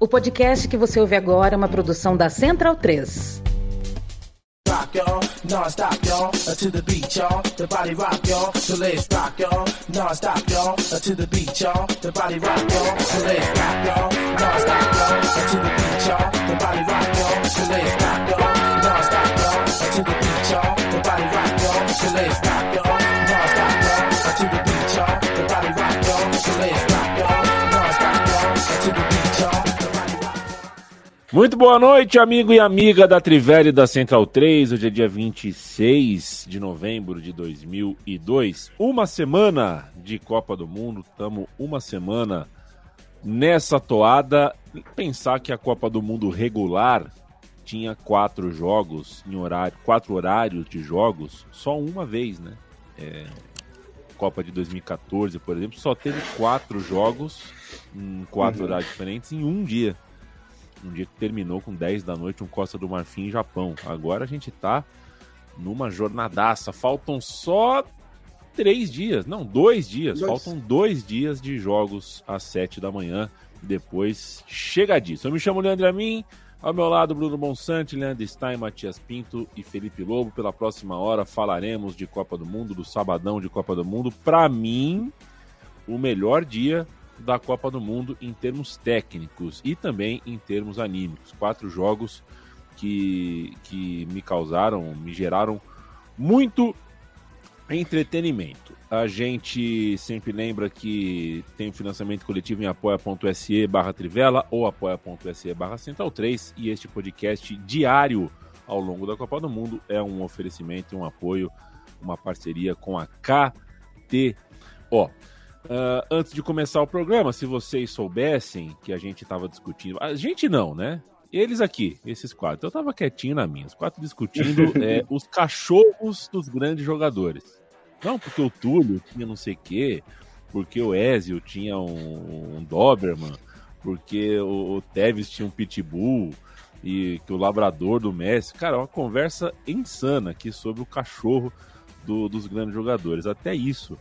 O podcast que você ouve agora é uma produção da Central 3. Rock, y'all, non-stop, y'all, to the y'all, the body rock, y'all, so let's rock, Muito boa noite, amigo e amiga da Trivela da Central 3. Hoje é dia 26 de novembro de 2002. Uma semana de Copa do Mundo. Estamos uma semana nessa toada. Pensar que a Copa do Mundo regular tinha quatro jogos em horário, quatro horários de jogos, só uma vez, né? É, Copa de 2014, por exemplo, só teve quatro jogos em quatro uhum. horários diferentes em um dia um dia que terminou com 10 da noite, um Costa do Marfim Japão. Agora a gente tá numa jornadaça. Faltam só três dias, não, dois dias. Dois. Faltam dois dias de jogos às sete da manhã. Depois chega disso. Eu me chamo Leandro Amin. Ao meu lado, Bruno Bonsante, Leandro Stein, Matias Pinto e Felipe Lobo. Pela próxima hora falaremos de Copa do Mundo, do sabadão de Copa do Mundo. Para mim, o melhor dia da Copa do Mundo em termos técnicos e também em termos anímicos. Quatro jogos que, que me causaram, me geraram muito entretenimento. A gente sempre lembra que tem o financiamento coletivo em apoia.se barra Trivela ou apoia.se barra Central 3 e este podcast diário ao longo da Copa do Mundo é um oferecimento, um apoio, uma parceria com a KTO. Uh, antes de começar o programa, se vocês soubessem que a gente estava discutindo. A gente não, né? Eles aqui, esses quatro. Eu tava quietinho na minha. Os quatro discutindo é, os cachorros dos grandes jogadores. Não, porque o Túlio tinha não sei o quê, porque o Ezio tinha um, um Doberman, porque o, o Tevez tinha um Pitbull e que o labrador do Messi. Cara, uma conversa insana aqui sobre o cachorro do, dos grandes jogadores. Até isso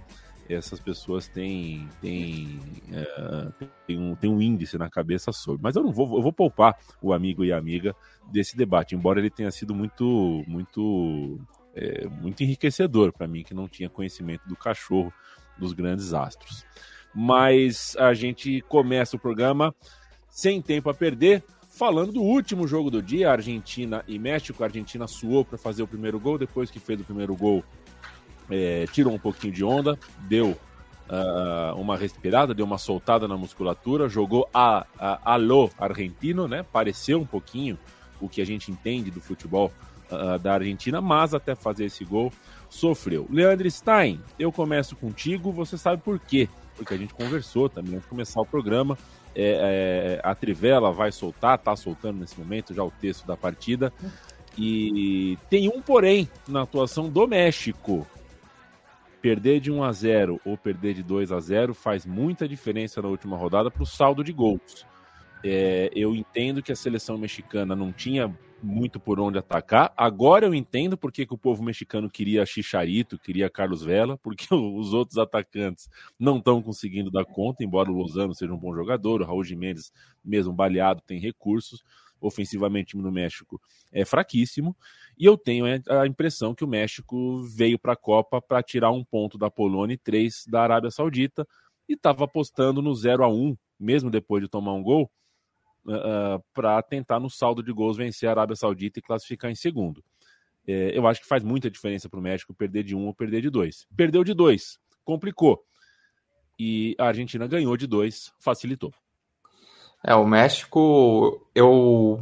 essas pessoas têm, têm, é, têm, um, têm um índice na cabeça sobre. Mas eu não vou, eu vou poupar o amigo e a amiga desse debate, embora ele tenha sido muito, muito, é, muito enriquecedor para mim, que não tinha conhecimento do cachorro dos grandes astros. Mas a gente começa o programa sem tempo a perder, falando do último jogo do dia, Argentina e México. A Argentina suou para fazer o primeiro gol, depois que fez o primeiro gol, é, tirou um pouquinho de onda, deu uh, uma respirada, deu uma soltada na musculatura, jogou a, a alô argentino, né? Pareceu um pouquinho o que a gente entende do futebol uh, da Argentina, mas até fazer esse gol sofreu. Leandro Stein, eu começo contigo, você sabe por quê? Porque a gente conversou também antes de começar o programa. É, é, a Trivela vai soltar, tá soltando nesse momento já o texto da partida. E tem um porém na atuação do México perder de 1 a 0 ou perder de 2 a 0 faz muita diferença na última rodada para o saldo de gols. É, eu entendo que a seleção mexicana não tinha muito por onde atacar. Agora eu entendo porque que o povo mexicano queria Chicharito, queria Carlos Vela, porque os outros atacantes não estão conseguindo dar conta, embora o Lozano seja um bom jogador, o Raul Jimenez, mesmo baleado, tem recursos. Ofensivamente, o time do México é fraquíssimo. E eu tenho a impressão que o México veio para a Copa para tirar um ponto da Polônia e três da Arábia Saudita e estava apostando no 0 a 1 mesmo depois de tomar um gol, uh, ah, ah, para tentar no saldo de gols vencer a Arábia Saudita e classificar em segundo. É, eu acho que faz muita diferença para o México perder de um ou perder de dois. Perdeu de dois, complicou. E a Argentina ganhou de dois, facilitou. É, o México, eu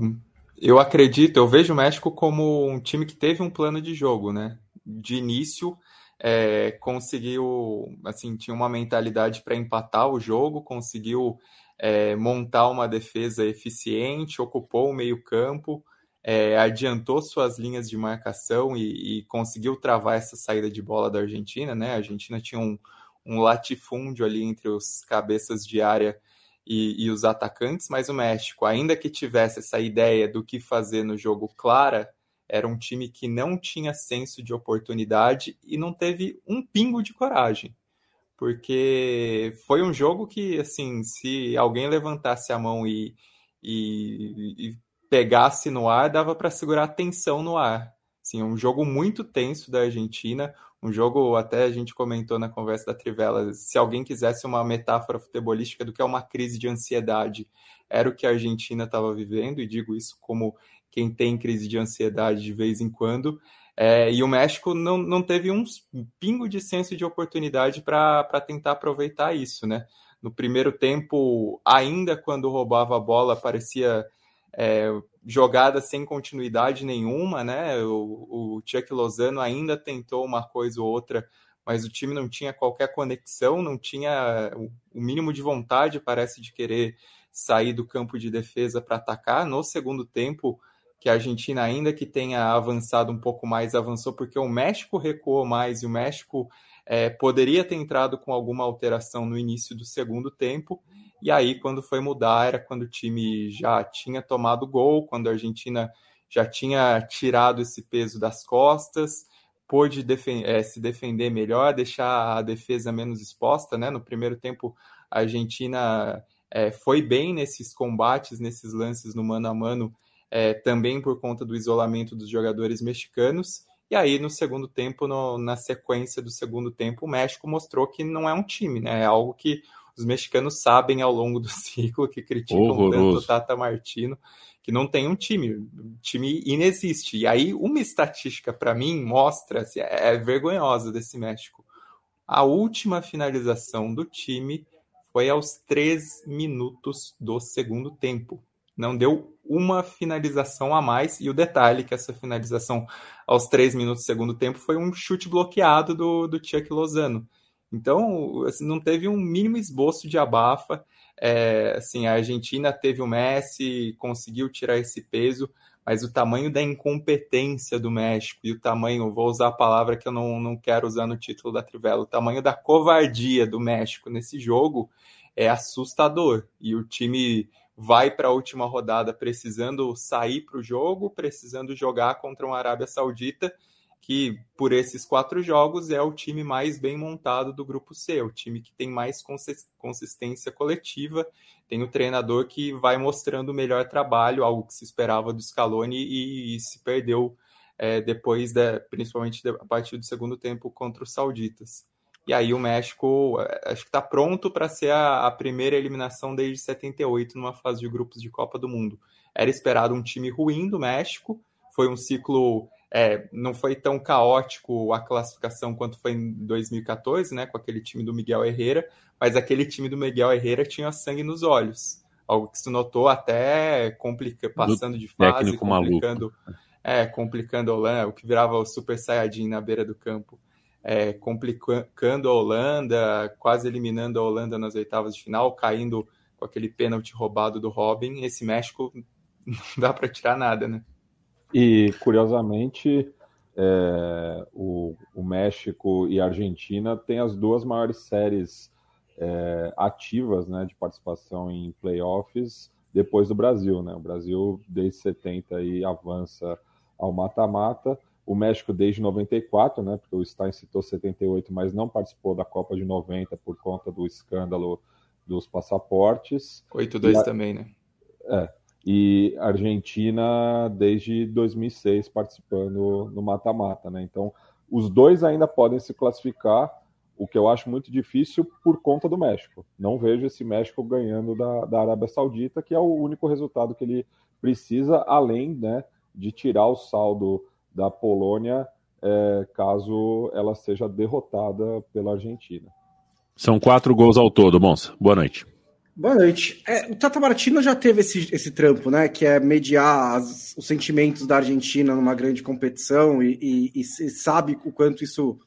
eu acredito, eu vejo o México como um time que teve um plano de jogo, né? De início, é, conseguiu, assim, tinha uma mentalidade para empatar o jogo, conseguiu é, montar uma defesa eficiente, ocupou o meio-campo, é, adiantou suas linhas de marcação e, e, conseguiu travar essa saída de bola da Argentina, né? A Argentina tinha um, um latifúndio ali entre os cabeças de área e, e, os atacantes, mas o México, ainda que tivesse essa ideia do que fazer no jogo clara, era um time que não tinha senso de oportunidade e não teve um pingo de coragem. Porque foi um jogo que, assim, se alguém levantasse a mão e, e, e pegasse no ar, dava para segurar a tensão no ar. Sim, um jogo muito tenso da Argentina, um jogo, até a gente comentou na conversa da Trivela, se alguém quisesse uma metáfora futebolística do que é uma crise de ansiedade, era o que a Argentina estava vivendo, e digo isso como quem tem crise de ansiedade de vez em quando. É, e o México não, não teve um pingo de senso de oportunidade para tentar aproveitar isso, né? No primeiro tempo, ainda quando roubava a bola, parecia é, jogada sem continuidade nenhuma, né? O, o Chuck Lozano ainda tentou uma coisa ou outra, mas o time não tinha qualquer conexão, não tinha o mínimo de vontade, parece, de querer sair do campo de defesa para atacar. No segundo tempo, que a Argentina, ainda que tenha avançado um pouco mais, avançou porque o México recuou mais e o México é, poderia ter entrado com alguma alteração no início do segundo tempo. E aí, quando foi mudar, era quando o time já tinha tomado gol, quando a Argentina já tinha tirado esse peso das costas, pôde defen é, se defender melhor, deixar a defesa menos exposta. Né? No primeiro tempo, a Argentina é, foi bem nesses combates, nesses lances no mano a mano, é, também por conta do isolamento dos jogadores mexicanos. E aí, no segundo tempo, no, na sequência do segundo tempo, o México mostrou que não é um time, né? É algo que os mexicanos sabem ao longo do ciclo, que criticam Horroroso. tanto o Tata Martino, que não tem um time. O time inexiste. E aí, uma estatística, para mim, mostra, assim, é, é vergonhosa desse México. A última finalização do time foi aos três minutos do segundo tempo. Não deu uma finalização a mais. E o detalhe que essa finalização aos três minutos do segundo tempo foi um chute bloqueado do, do Chuck Lozano. Então, assim, não teve um mínimo esboço de abafa. É, assim, a Argentina teve o Messi, conseguiu tirar esse peso, mas o tamanho da incompetência do México e o tamanho, vou usar a palavra que eu não, não quero usar no título da Trivela, o tamanho da covardia do México nesse jogo é assustador. E o time vai para a última rodada precisando sair para o jogo, precisando jogar contra uma Arábia Saudita que por esses quatro jogos é o time mais bem montado do grupo C, o time que tem mais consistência coletiva, tem o treinador que vai mostrando o melhor trabalho, algo que se esperava do Scaloni e, e se perdeu é, depois, de, principalmente a partir do segundo tempo contra os sauditas. E aí o México é, acho que está pronto para ser a, a, primeira eliminação desde 78 numa fase de grupos de Copa do Mundo. Era esperado um time ruim do México, foi um ciclo é, não foi tão caótico a classificação quanto foi em 2014, né, com aquele time do Miguel Herrera, mas aquele time do Miguel Herrera tinha sangue nos olhos, algo que se notou até complica, passando de fase, complicando, é, complicando a Holanda, o que virava o Super Saiyajin na beira do campo, é, complicando a Holanda, quase eliminando a Holanda nas oitavas de final, caindo com aquele pênalti roubado do Robin. Esse México não dá para tirar nada, né? E, curiosamente, é, o, o, México e a Argentina têm as duas maiores séries é, ativas né, de participação em playoffs depois do Brasil. Né? O Brasil, desde 70, aí, avança ao mata-mata. O México desde 94, né, porque o Stein citou 78, mas não participou da Copa de 90 por conta do escândalo dos passaportes. 8-2 também, né? É e Argentina desde 2006 participando no mata-mata, né? Então, os dois ainda podem se classificar, o que eu acho muito difícil por conta do México. Não vejo esse México ganhando da, da Arábia Saudita, que é o único resultado que ele precisa, além né, de tirar o saldo da Polônia, é, caso ela seja derrotada pela Argentina. São quatro gols ao todo, Monsa. Boa noite. Boa noite. É, o Tata Martino já teve esse, esse trampo, né? Que é mediar as, os sentimentos da Argentina numa grande competição e, e, e sabe o quanto isso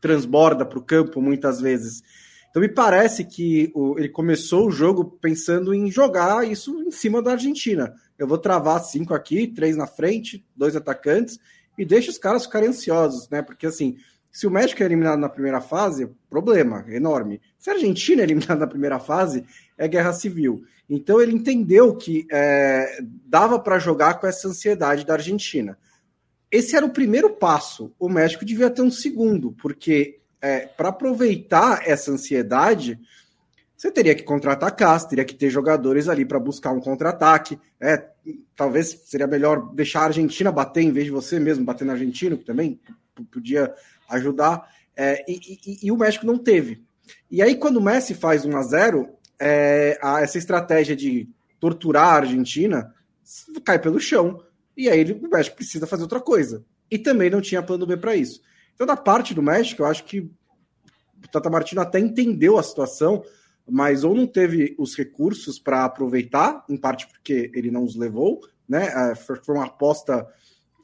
transborda para o campo muitas vezes. Então me parece que o, ele começou o jogo pensando em jogar isso em cima da Argentina. Eu vou travar cinco aqui, três na frente, dois atacantes e deixa os caras ficarem ansiosos, né? Porque assim, se o México é eliminado na primeira fase, problema enorme. Se a Argentina é eliminada na primeira fase, é guerra civil. Então ele entendeu que é, dava para jogar com essa ansiedade da Argentina. Esse era o primeiro passo. O México devia ter um segundo, porque é, para aproveitar essa ansiedade, você teria que contra-atacar, teria que ter jogadores ali para buscar um contra-ataque. É, talvez seria melhor deixar a Argentina bater em vez de você mesmo bater na Argentina, que também podia ajudar. É, e, e, e, o México não teve. E aí, quando o Messi faz 1 a 0 é, a, essa estratégia de torturar a Argentina cai pelo chão. E aí ele, o México precisa fazer outra coisa. E também não tinha plano B para isso. Então, da parte do México, eu acho que o Tata Martino até entendeu a situação, mas ou não teve os recursos para aproveitar, em parte porque ele não os levou, né? É, foi uma aposta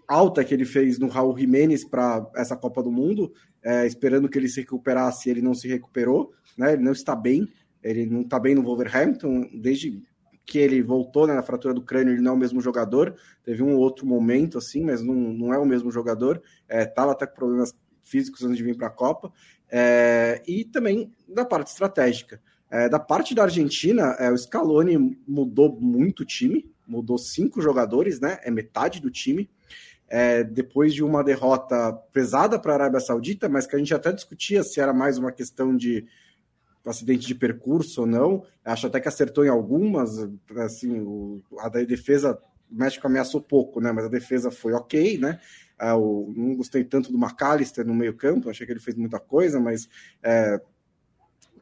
alta que ele fez no Raul Jiménez para essa Copa do Mundo, é, esperando que ele se recuperasse, ele não se recuperou, né? Ele não está bem, ele não está bem no Wolverhampton desde que ele voltou né, na fratura do crânio, ele não é o mesmo jogador. Teve um outro momento assim, mas não, não é o mesmo jogador. Estava é, até com problemas físicos antes de vir para a Copa. É, e também da parte estratégica. É, da parte da Argentina, é, o Scaloni mudou muito o time, mudou cinco jogadores, né? É metade do time. É, depois de uma derrota pesada para a Arábia Saudita, mas que a gente até discutia se era mais uma questão de acidente de percurso ou não. Acho até que acertou em algumas. Assim, o, a da defesa, o México ameaçou pouco, né? Mas a defesa foi ok, né? É, o, não gostei tanto do McAllister no meio-campo, achei que ele fez muita coisa, mas é,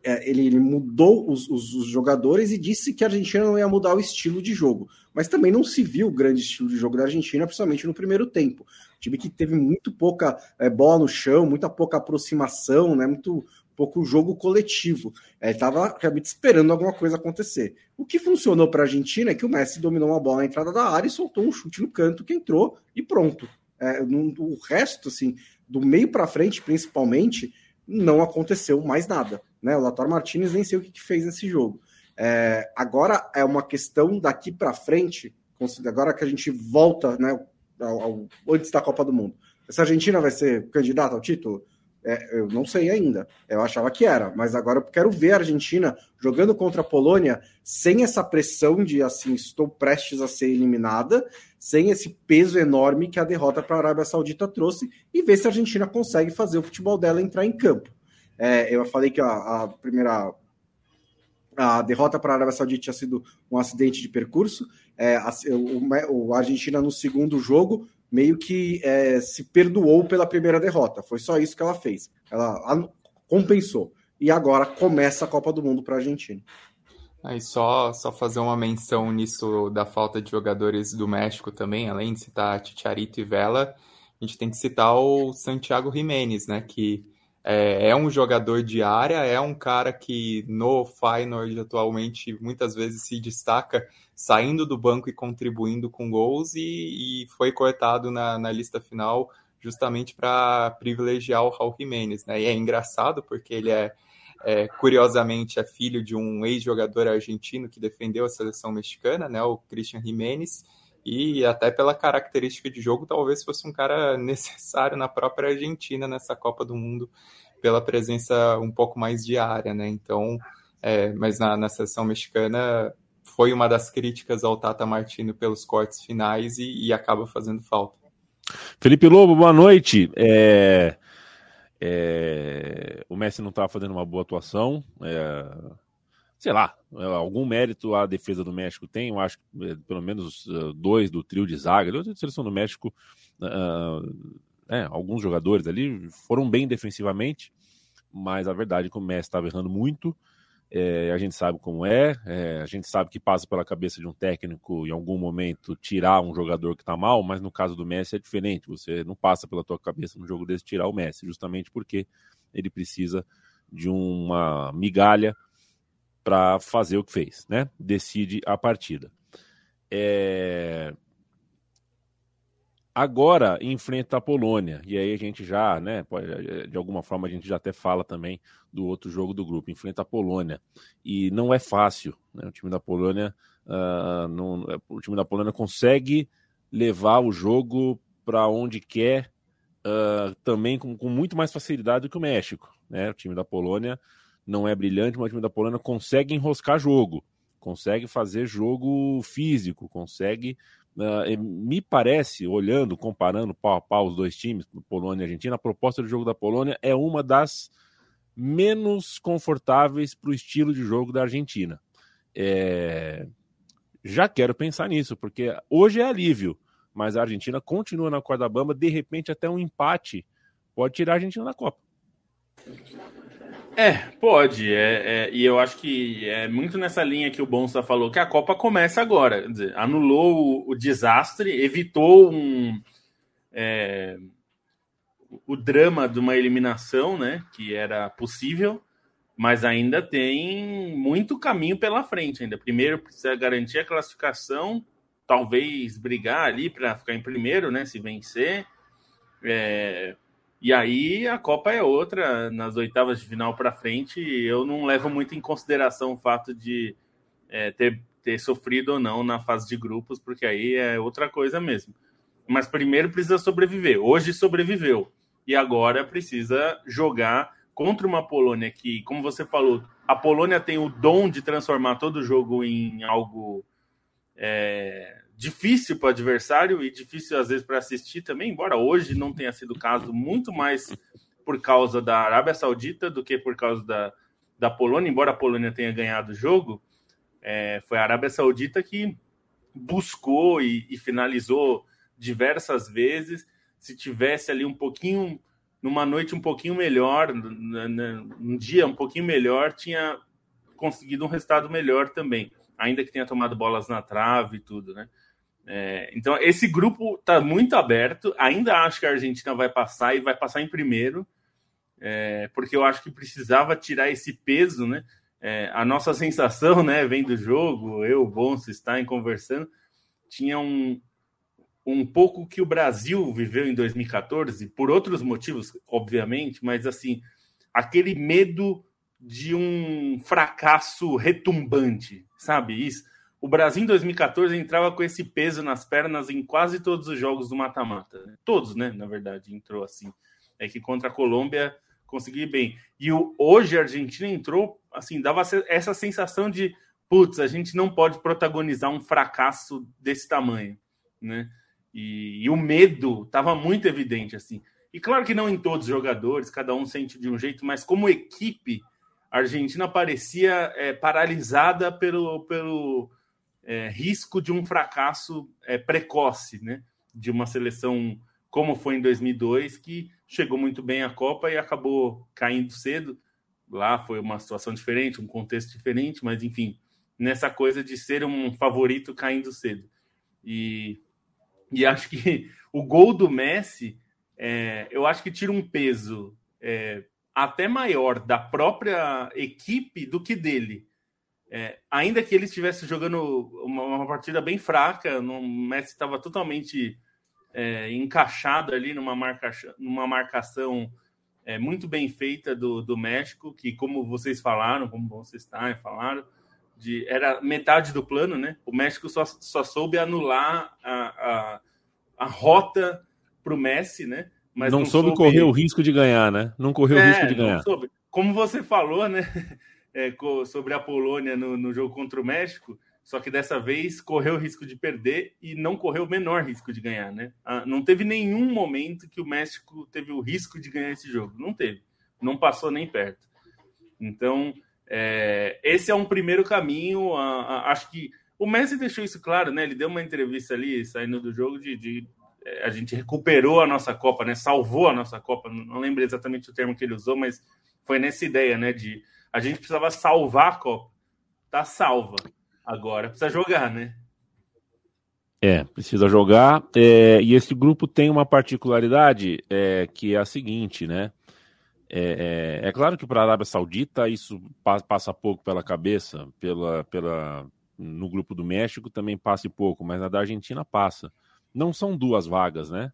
ele, ele, mudou os, os, os, jogadores e disse que a Argentina não ia mudar o estilo de jogo. Mas também não se viu o grande estilo de jogo da Argentina, principalmente no primeiro tempo. time que teve muito pouca é, bola no chão, muita pouca aproximação, né, muito pouco jogo coletivo. Estava é, realmente esperando alguma coisa acontecer. O que funcionou para a Argentina é que o Messi dominou uma bola na entrada da área e soltou um chute no canto que entrou e pronto. É, no, o resto, assim, do meio para frente, principalmente, não aconteceu mais nada. Né? O Lator Martinez nem sei o que, que fez nesse jogo. É, agora é uma questão daqui para frente, agora que a gente volta né, ao, ao, antes da Copa do Mundo. Essa Argentina vai ser candidata ao título? É, eu não sei ainda. Eu achava que era, mas agora eu quero ver a Argentina jogando contra a Polônia sem essa pressão de assim, estou prestes a ser eliminada, sem esse peso enorme que a derrota para a Arábia Saudita trouxe, e ver se a Argentina consegue fazer o futebol dela entrar em campo. É, eu falei que a, a, primeira a derrota para a Arábia Saudita tinha sido um acidente de percurso. É, a, o, o, a Argentina no segundo jogo meio que é, se perdoou pela primeira derrota. Foi só isso que ela fez. Ela compensou. E agora começa a Copa do Mundo para a Argentina. Aí só, só fazer uma menção nisso da falta de jogadores do México também, além de citar Ticharito e Vela, a gente tem que citar o Santiago Jiménez, né? Que é, é, um jogador de área, é um cara que no Feyenoord atualmente muitas vezes se destaca saindo do banco e contribuindo com gols e, e foi cortado na, na, lista final justamente para privilegiar o Raul Jiménez, né? E é engraçado porque ele é, é curiosamente é filho de um ex-jogador argentino que defendeu a seleção mexicana, né? O Christian Jiménez e até pela característica de jogo, talvez fosse um cara necessário na própria Argentina nessa Copa do Mundo, pela presença um pouco mais diária, né? Então, é, mas na, na seleção mexicana foi uma das críticas ao Tata Martino pelos cortes finais e, e acaba fazendo falta. Felipe Lobo, boa noite. É, é, o Messi não estava fazendo uma boa atuação. É, sei lá, é, algum mérito a defesa do México tem, eu acho que é, pelo menos uh, dois do trio de zaga, da seleção do México, uh, é, alguns jogadores ali foram bem defensivamente, mas a verdade é que o Messi estava errando muito, é, a gente sabe como é, é, a gente sabe que passa pela cabeça de um técnico em algum momento tirar um jogador que está mal, mas no caso do Messi é diferente, você não passa pela tua cabeça no jogo desse tirar o Messi, justamente porque ele precisa de uma migalha para fazer o que fez, né? Decide a partida. É... Agora enfrenta a Polônia, e aí a gente já, né, de alguma forma a gente já até fala também do outro jogo do grupo, enfrenta a Polônia. E não é fácil, né? O time da Polônia, uh, não, o time da Polônia consegue levar o jogo para onde quer, uh, também com, com muito mais facilidade do que o México, né? O time da Polônia não é brilhante, mas o time da Polônia consegue enroscar jogo, consegue fazer jogo físico, consegue. Uh, me parece, olhando, comparando pau a pau os dois times, Polônia e Argentina, a proposta de jogo da Polônia é uma das menos confortáveis para o estilo de jogo da Argentina. É... Já quero pensar nisso, porque hoje é alívio, mas a Argentina continua na corda bamba, de repente até um empate pode tirar a Argentina da Copa. É, pode. É, é, e eu acho que é muito nessa linha que o Bonsa falou, que a Copa começa agora. Quer dizer, anulou o, o desastre, evitou um, é, o drama de uma eliminação, né? Que era possível, mas ainda tem muito caminho pela frente ainda. Primeiro precisa garantir a classificação, talvez brigar ali para ficar em primeiro, né? Se vencer. É, e aí a Copa é outra, nas oitavas de final para frente, eu não levo muito em consideração o fato de é, ter, ter sofrido ou não na fase de grupos, porque aí é outra coisa mesmo. Mas primeiro precisa sobreviver. Hoje sobreviveu. E agora precisa jogar contra uma Polônia que, como você falou, a Polônia tem o dom de transformar todo jogo em algo é, difícil para o adversário e difícil às vezes para assistir também, embora hoje não tenha sido o caso, muito mais por causa da Arábia Saudita do que por causa da, da Polônia, embora a Polônia tenha ganhado o jogo, é, foi a Arábia Saudita que buscou e, e finalizou diversas vezes. Se tivesse ali um pouquinho, numa noite um pouquinho melhor, um dia um pouquinho melhor, tinha conseguido um resultado melhor também, ainda que tenha tomado bolas na trave e tudo, né? É, então, esse grupo está muito aberto. Ainda acho que a Argentina vai passar e vai passar em primeiro, é, porque eu acho que precisava tirar esse peso, né? É, a nossa sensação, né, vem do jogo, eu, Bonso, em conversando, tinha um, um pouco que o Brasil viveu em 2014, por outros motivos, obviamente, mas assim, aquele medo de um fracasso retumbante, sabe? Isso o Brasil em 2014 entrava com esse peso nas pernas em quase todos os jogos do mata-mata. Né? Todos, né? Na verdade, entrou assim. É que contra a Colômbia consegui bem. E o, hoje a Argentina entrou, assim, dava essa sensação de, putz, a gente não pode protagonizar um fracasso desse tamanho, né? E, e o medo estava muito evidente, assim. E claro que não em todos os jogadores, cada um sente de um jeito, mas como equipe, a Argentina parecia é, paralisada pelo, pelo é, risco de um fracasso é, precoce, né? De uma seleção como foi em 2002, que chegou muito bem à Copa e acabou caindo cedo. Lá foi uma situação diferente, um contexto diferente, mas enfim, nessa coisa de ser um favorito caindo cedo. E, e acho que o gol do Messi, é, eu acho que tira um peso é, até maior da própria equipe do que dele é, ainda que ele estivesse jogando uma, uma, partida bem fraca, o Messi estava totalmente é, encaixado ali numa, marca, numa marcação é, muito bem feita do, do México, que, como vocês falaram, como vocês estão falaram, de, era metade do plano, né? O México só, só soube anular a, a, a rota para o Messi, né? Mas não, não soube, soube correr o risco de ganhar, né? Não correu o é, risco de ganhar. Como você falou, né? É, sobre a Polônia no, no, jogo contra o México, só que dessa vez correu o risco de perder e não correu o menor risco de ganhar, né? Ah, não teve nenhum momento que o México teve o risco de ganhar esse jogo, não teve, não passou nem perto. Então, é, esse é um primeiro caminho. A, a, acho que o Messi deixou isso claro, né? Ele deu uma entrevista ali, saindo do jogo, de, de é, a gente recuperou a nossa Copa, né? Salvou a nossa Copa. Não, não lembro exatamente o termo que ele usou, mas foi nessa ideia, né? De a gente precisava salvar a Copa. Tá salva. Agora precisa jogar, né? É, precisa jogar. É, e esse grupo tem uma particularidade é, que é a seguinte, né? É, é, é claro que para a Arábia Saudita isso passa pouco pela cabeça, pela, pela, no grupo do México também passa pouco, mas na da Argentina passa. Não são duas vagas, né?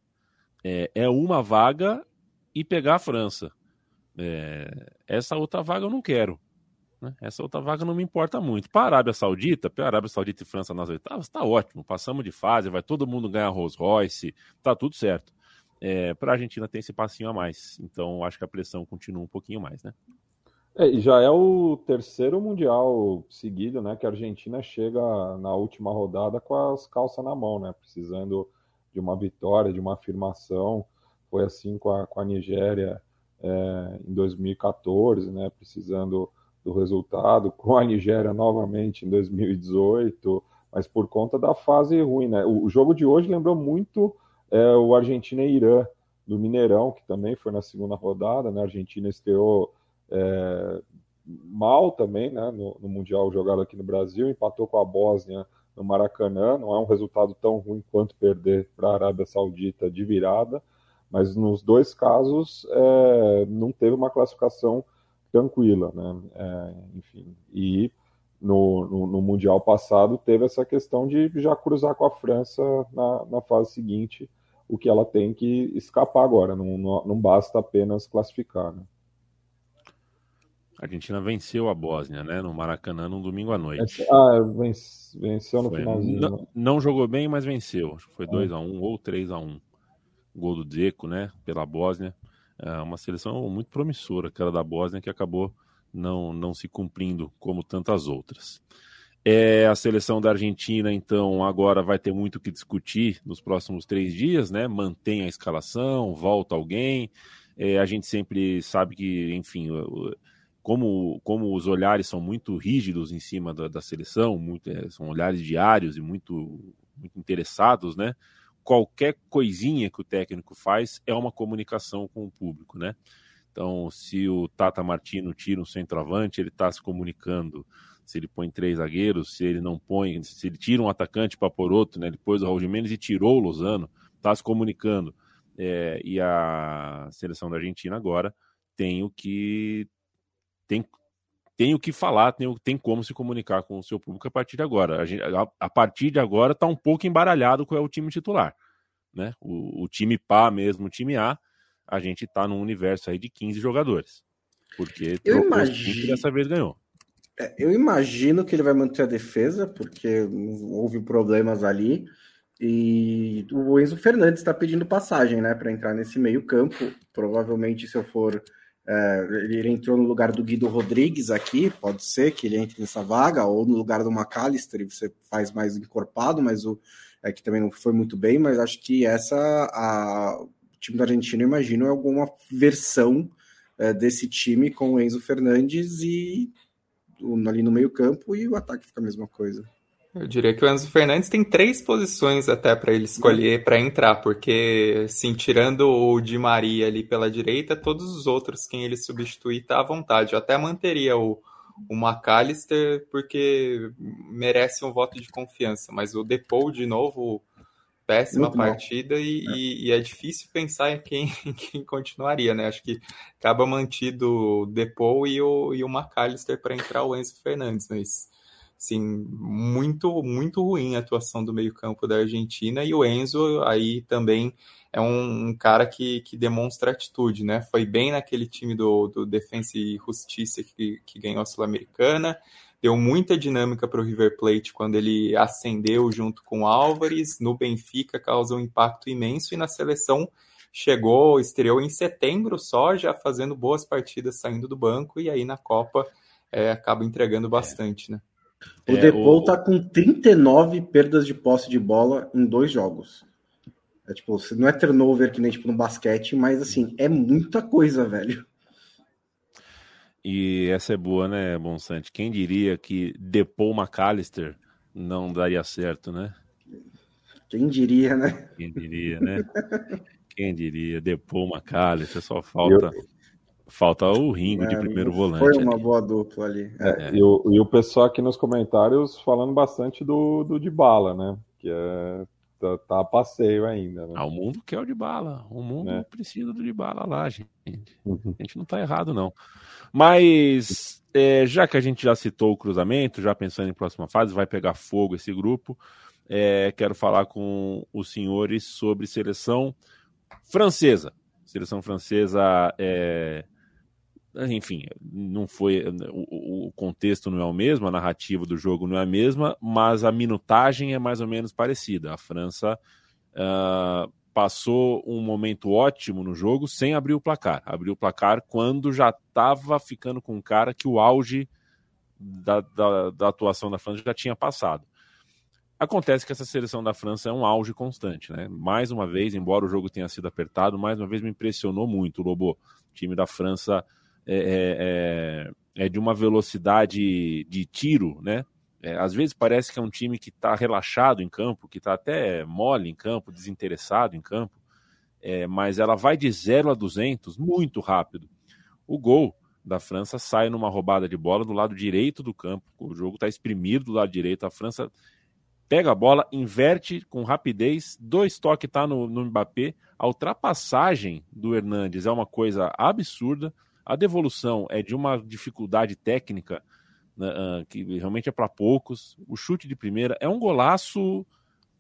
É, é uma vaga e pegar a França. É, essa outra vaga eu não quero. Né? Essa outra vaga não me importa muito. Para a Arábia Saudita, para a Arábia Saudita e França nas oitavas, está ótimo. Passamos de fase, vai todo mundo ganhar Rolls Royce, tá tudo certo. É, para a Argentina tem esse passinho a mais. Então acho que a pressão continua um pouquinho mais, né? É, e já é o terceiro mundial seguido, né? Que a Argentina chega na última rodada com as calças na mão, né? Precisando de uma vitória, de uma afirmação. Foi assim com a, com a Nigéria é, em 2014, né, precisando do resultado, com a Nigéria novamente em 2018, mas por conta da fase ruim. Né? O, o jogo de hoje lembrou muito é, o Argentina e Irã, do Mineirão, que também foi na segunda rodada. Né? A Argentina estreou é, mal também né? no, no Mundial jogado aqui no Brasil, empatou com a Bósnia no Maracanã. Não é um resultado tão ruim quanto perder para a Arábia Saudita de virada, mas nos dois casos é, não teve uma classificação tranquila, né? É, enfim, e no, no, no, Mundial passado teve essa questão de já cruzar com a França na, na fase seguinte, o que ela tem que escapar agora, não, não, não basta apenas classificar, né? A Argentina venceu a Bósnia, né? No Maracanã, no domingo à noite. Ah, venceu no foi, finalzinho. Não, né? não, jogou bem, mas venceu. Foi 2 é. a 1 um, ou 3 a 1 um. Gol do Deco, né? Pela Bósnia. É uma seleção muito promissora, aquela da Bósnia, que acabou não, não se cumprindo como tantas outras. É, a seleção da Argentina, então, agora vai ter muito o que discutir nos próximos três dias, né? Mantém a escalação, volta alguém. É, a gente sempre sabe que, enfim, como, como os olhares são muito rígidos em cima da, da seleção, muito, é, são olhares diários e muito, muito interessados, né? Qualquer coisinha que o técnico faz é uma comunicação com o público, né? Então, se o Tata Martino tira um centroavante, ele está se comunicando. Se ele põe três zagueiros, se ele não põe, se ele tira um atacante para pôr outro, né? Depois o Raul Jimenez e tirou o Lozano, está se comunicando. É, e a seleção da Argentina agora tem o que tem, tem o que falar, tem, tem como se comunicar com o seu público a partir de agora. A, gente, a, a partir de agora está um pouco embaralhado qual é o time titular. Né? O, o, time PA mesmo, o time A, a gente está num universo aí de 15 jogadores. Porque eu imagino... dessa vez ganhou. É, eu imagino que ele vai manter a defesa, porque houve problemas ali. E o Enzo Fernandes está pedindo passagem, né, para entrar nesse meio campo. Provavelmente, se eu for é, ele entrou no lugar do Guido Rodrigues aqui, pode ser que ele entre nessa vaga, ou no lugar do McAllister, você faz mais encorpado, mas o é que também não foi muito bem, mas acho que essa a, o time da Argentina, imagino, é alguma versão é, desse time com o Enzo Fernandes e ali no meio campo e o ataque fica a mesma coisa. Eu diria que o Enzo Fernandes tem três posições até para ele escolher para entrar, porque, assim, tirando o Di Maria ali pela direita, todos os outros quem ele substituir tá à vontade. Eu até manteria o, o McAllister, porque merece um voto de confiança, mas o Depou, de novo, péssima Muito partida e é. E, e, é difícil pensar em quem, em quem continuaria, né? Acho que acaba mantido o Depou e o, e o McAllister para entrar o Enzo Fernandes, mas Sim, muito, muito ruim a atuação do meio-campo da Argentina. E o Enzo aí também é um, um, cara que, que demonstra atitude, né? Foi bem naquele time do, do Defensa e Justiça que, que ganhou a Sul-Americana. Deu muita dinâmica para o River Plate quando ele ascendeu junto com o Álvares. No Benfica causou um impacto imenso e na seleção chegou, estreou em setembro só, já fazendo boas partidas saindo do banco e aí na Copa é, acaba entregando bastante, né? O é, Depou o... tá com 39 perdas de posse de bola em dois jogos. É tipo, não é turnover que nem tipo no basquete, mas assim, é muita coisa, velho. E essa é boa, né, Bonsante? Quem diria que Depou McAllister não daria certo, né? Quem diria, né? Quem diria, né? Quem diria? Depou McAllister, só falta. Eu Falta o Ringo é, de primeiro volante. Foi uma ali. boa dupla ali. É, é. E, o, e, o, pessoal aqui nos comentários falando bastante do, do de bala, né? Que é, tá, tá a passeio ainda. Né? Ah, o mundo quer o de bala. O mundo é. precisa do de bala lá, gente. Uhum. A gente não tá errado, não. Mas é, já que a gente já citou o cruzamento, já pensando em próxima fase, vai pegar fogo esse grupo. É, quero falar com os senhores sobre seleção francesa. Seleção francesa é, enfim, não foi o, o, contexto não é o mesmo, a narrativa do jogo não é a mesma, mas a minutagem é mais ou menos parecida. A França uh, passou um momento ótimo no jogo sem abrir o placar. Abriu o placar quando já estava ficando com cara que o auge da, da, da, atuação da França já tinha passado. Acontece que essa seleção da França é um auge constante, né? Mais uma vez, embora o jogo tenha sido apertado, mais uma vez me impressionou muito o Lobo. O time da França é, é, é, é de uma velocidade de tiro, né? É, às vezes parece que é um time que está relaxado em campo, que está até mole em campo, desinteressado em campo, é, mas ela vai de 0 a 200 muito rápido. O gol da França sai numa roubada de bola do lado direito do campo, o jogo está exprimido do lado direito, a França pega a bola, inverte com rapidez, dois toques está no, no Mbappé, a ultrapassagem do Hernandes é uma coisa absurda, a devolução é de uma dificuldade técnica né, que realmente é para poucos. O chute de primeira é um golaço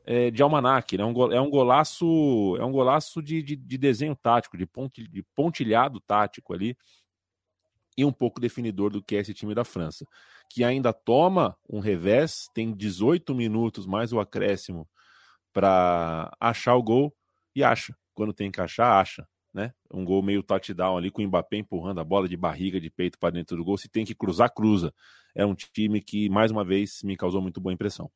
é, de almanac, né? é um golaço, é um golaço de, de, de desenho tático, de, de pontilhado tático ali e um pouco definidor do que é esse time da França, que ainda toma um revés, tem 18 minutos mais o acréscimo para achar o gol e acha. Quando tem que achar, acha né? Um gol meio touchdown ali com o Mbappé empurrando a bola de barriga, de peito para dentro do gol. Se tem que cruzar, cruza. É um time que, mais uma vez, me causou muito boa impressão.